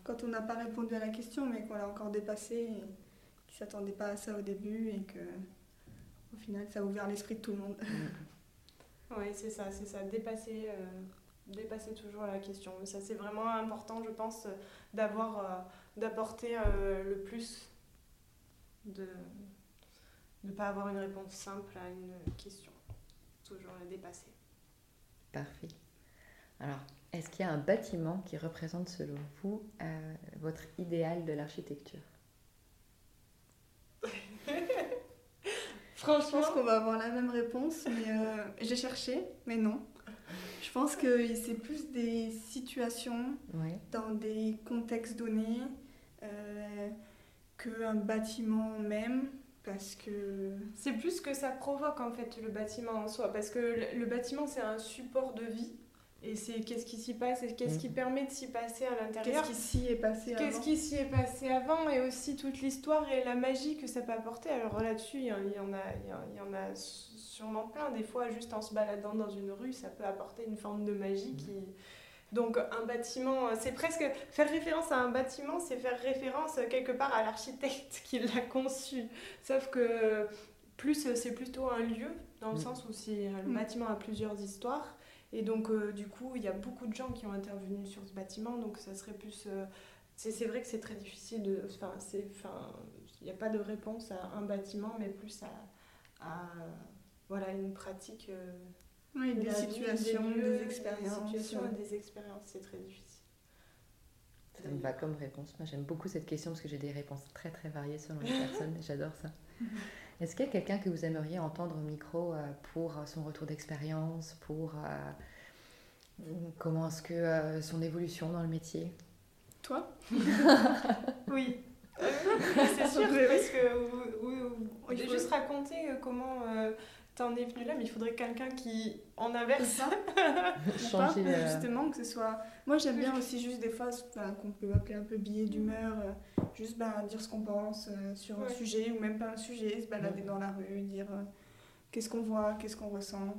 quand on n'a pas répondu à la question, mais qu'on l'a encore dépassé, et ne s'attendait pas à ça au début, et que au final, ça a ouvert l'esprit de tout le monde. oui, c'est ça, c'est ça. Dépasser, dépasser toujours la question. Ça, c'est vraiment important, je pense, d'avoir, d'apporter le plus de ne pas avoir une réponse simple à une question. Toujours la dépasser. Parfait. Alors, est-ce qu'il y a un bâtiment qui représente selon vous euh, votre idéal de l'architecture? Franchement, je pense qu'on va avoir la même réponse, mais euh, j'ai cherché, mais non. Je pense que c'est plus des situations dans des contextes donnés euh, qu'un bâtiment même parce que c'est plus que ça provoque en fait le bâtiment en soi. Parce que le, bâtiment c'est un support de vie. Et c'est qu'est-ce qui s'y passe et qu'est-ce qui mm. permet de s'y passer à l'intérieur. qu'est-ce qui s'y est passé avant qu'est-ce qui s'y est passé avant et aussi toute l'histoire et la magie que ça peut apporter. Alors là-dessus il y, en a il y en a sûrement plein. Des fois juste en se baladant dans une rue ça peut apporter une forme de magie mm. qui donc un bâtiment, c'est presque faire référence à un bâtiment, c'est faire référence quelque part à l'architecte qui l'a conçu. Sauf que plus c'est plutôt un lieu dans le mm. sens où c'est le mm. bâtiment a plusieurs histoires et donc euh, du coup il y a beaucoup de gens qui ont intervenu sur ce bâtiment donc ça serait plus euh, c'est vrai que c'est très difficile de enfin il n'y a pas de réponse à un bâtiment mais plus à, voilà une pratique euh, oui, des situations, des, expériences. Des situations des expériences, c'est très difficile. Ça me va comme réponse. Moi, j'aime beaucoup cette question parce que j'ai des réponses très très variées selon les personnes et j'adore ça. Mhm. Est-ce qu'il y a quelqu'un que vous aimeriez entendre au micro euh, pour euh, son retour d'expérience, pour euh, comment est-ce que son évolution dans le métier? Toi? Oui. c'est sûr, parce que il faut juste raconter comment t'en es venu là, mais il faudrait quelqu'un qui en inverse. ça. Changer. Euh, justement, que ce soit. Moi, j'aime bien aussi juste des fois qu'on peut appeler un peu billet d'humeur, euh, juste ben, dire ce qu'on pense euh, sur un sujet ou même pas un sujet, se balader dans la rue, dire qu'est-ce qu'on voit, qu'est-ce qu'on ressent.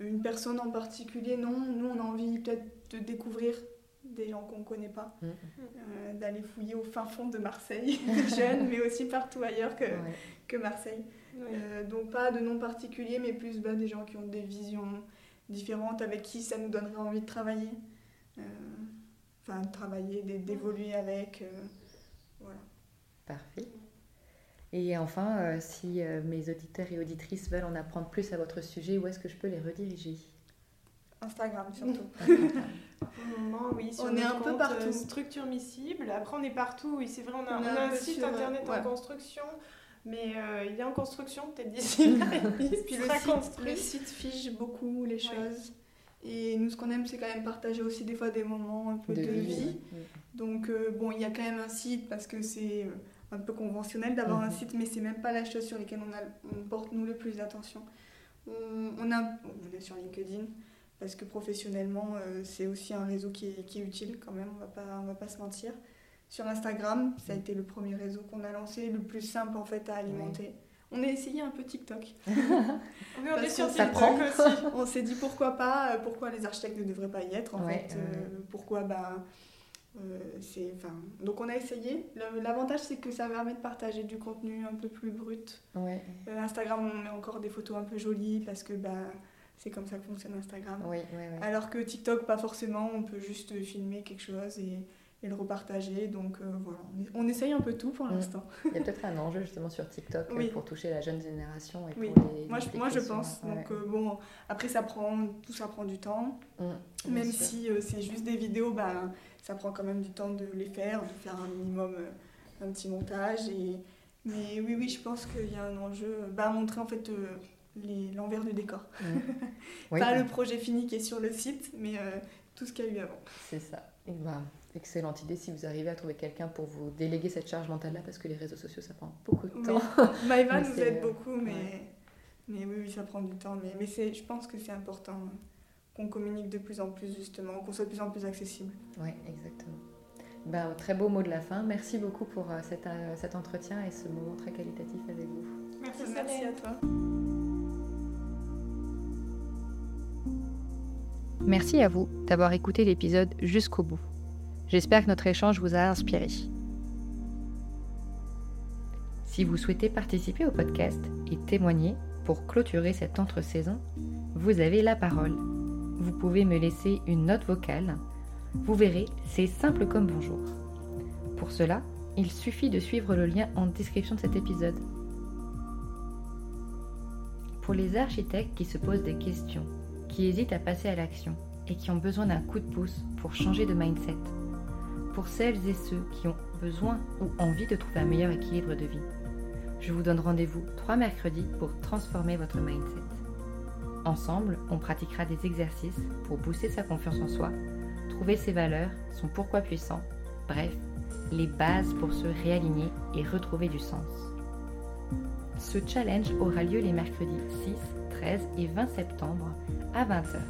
Une personne en particulier, non. Nous, on a envie peut-être de découvrir des gens qu'on ne connaît pas, mm. d'aller fouiller au fin fond de Marseille, jeunes, mais aussi partout ailleurs que, que Marseille. Euh, donc pas de nom particulier, mais plus bah, des gens qui ont des visions différentes, avec qui ça nous donnerait envie de travailler. Euh, enfin, de travailler, d'évoluer avec. Euh, voilà. Parfait. Et enfin, si mes auditeurs et auditrices veulent en apprendre plus à votre sujet, où est-ce que je peux les rediriger? Instagram surtout. oui, on est un peu partout. Structure miscible. Après, on est partout. Oui, c'est vrai, on a, on a un, site internet en construction. Mais euh, il est en construction, peut-être d'ici là. Puis le site, site, fiche beaucoup les choses. Et nous, ce qu'on aime, c'est quand même partager aussi des fois des moments un peu de, vie. Donc, euh, bon, il y a quand même un site parce que c'est euh, un peu conventionnel d'avoir un mhm. site, mais c'est même pas la chose sur laquelle on, a, on porte nous le plus d'attention. On, a, on est sur LinkedIn parce que professionnellement, c'est aussi un réseau qui est, qui est, utile quand même, on va pas, on va pas se mentir. Sur Instagram, ça a été le premier réseau qu'on a lancé, le plus simple en fait à alimenter. On a essayé un peu TikTok. oui, on est sur TikTok aussi. On s'est dit pourquoi pas, pourquoi les architectes ne devraient pas y être en fait, pourquoi bah, euh, c'est, donc on a essayé. L'avantage c'est que ça permet de partager du contenu un peu plus brut. Euh, Instagram on met encore des photos un peu jolies parce que bah, c'est comme ça que fonctionne Instagram. Alors que TikTok pas forcément, on peut juste filmer quelque chose et, et le repartager. Donc euh, voilà, on, essaye un peu tout pour mm. l'instant. Il y a peut-être un enjeu justement sur TikTok pour toucher la jeune génération. Et oui. moi, je, moi je pense. Donc bon, après ça prend, tout ça prend du temps. Mm, Même si c'est juste des vidéos, bah, ça prend quand même du temps de les faire, de faire un minimum, euh, un petit montage. Et... Mais oui, oui, je pense qu'il y a un enjeu, bah, montrer en fait euh, l'envers du décor. Mmh. Pas le projet fini qui est sur le site, mais euh, tout ce qu'il y a eu avant. C'est ça. Et bah, excellente idée si vous arrivez à trouver quelqu'un pour vous déléguer cette charge mentale-là, parce que les réseaux sociaux, ça prend beaucoup de temps. Maëva nous aide beaucoup, mais, mais oui, oui, ça prend du temps. Mais, mais je pense que c'est important qu'on communique de plus en plus justement, qu'on soit de plus en plus accessible. Oui, exactement. Ben, très beau mot de la fin. Merci beaucoup pour euh, cet, euh, cet, entretien et ce moment très qualitatif avec vous. Merci, merci à toi. Merci à vous d'avoir écouté l'épisode jusqu'au bout. J'espère que notre échange vous a inspiré. Si vous souhaitez participer au podcast et témoigner pour clôturer cette entre-saison, vous avez la parole vous pouvez me laisser une note vocale. Vous verrez, c'est simple comme bonjour. Pour cela, il suffit de suivre le lien en description de cet épisode. Pour les architectes qui se posent des questions, qui hésitent à passer à l'action et qui ont besoin d'un coup de pouce pour changer de mindset, pour celles et ceux qui ont besoin ou envie de trouver un meilleur équilibre de vie, je vous donne rendez-vous trois mercredis pour transformer votre mindset. Ensemble, on pratiquera des exercices pour booster sa confiance en soi, trouver ses valeurs, son pourquoi puissant, bref, les bases pour se réaligner et retrouver du sens. Ce challenge aura lieu les mercredis 6, 13 et 20 septembre à 20h.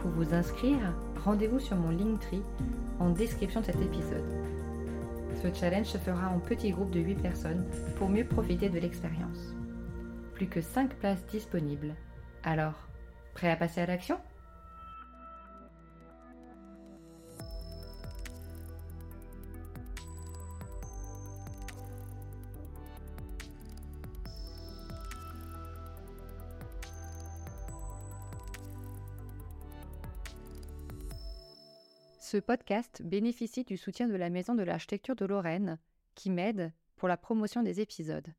Pour vous inscrire, rendez-vous sur mon Linktree en description de cet épisode. Ce challenge se fera en petit groupe de 8 personnes pour mieux profiter de l'expérience. Plus que 5 places disponibles alors, prêt à passer à l'action? Ce podcast bénéficie du soutien de la Maison de l'Architecture de Lorraine, qui m'aide pour la promotion des épisodes.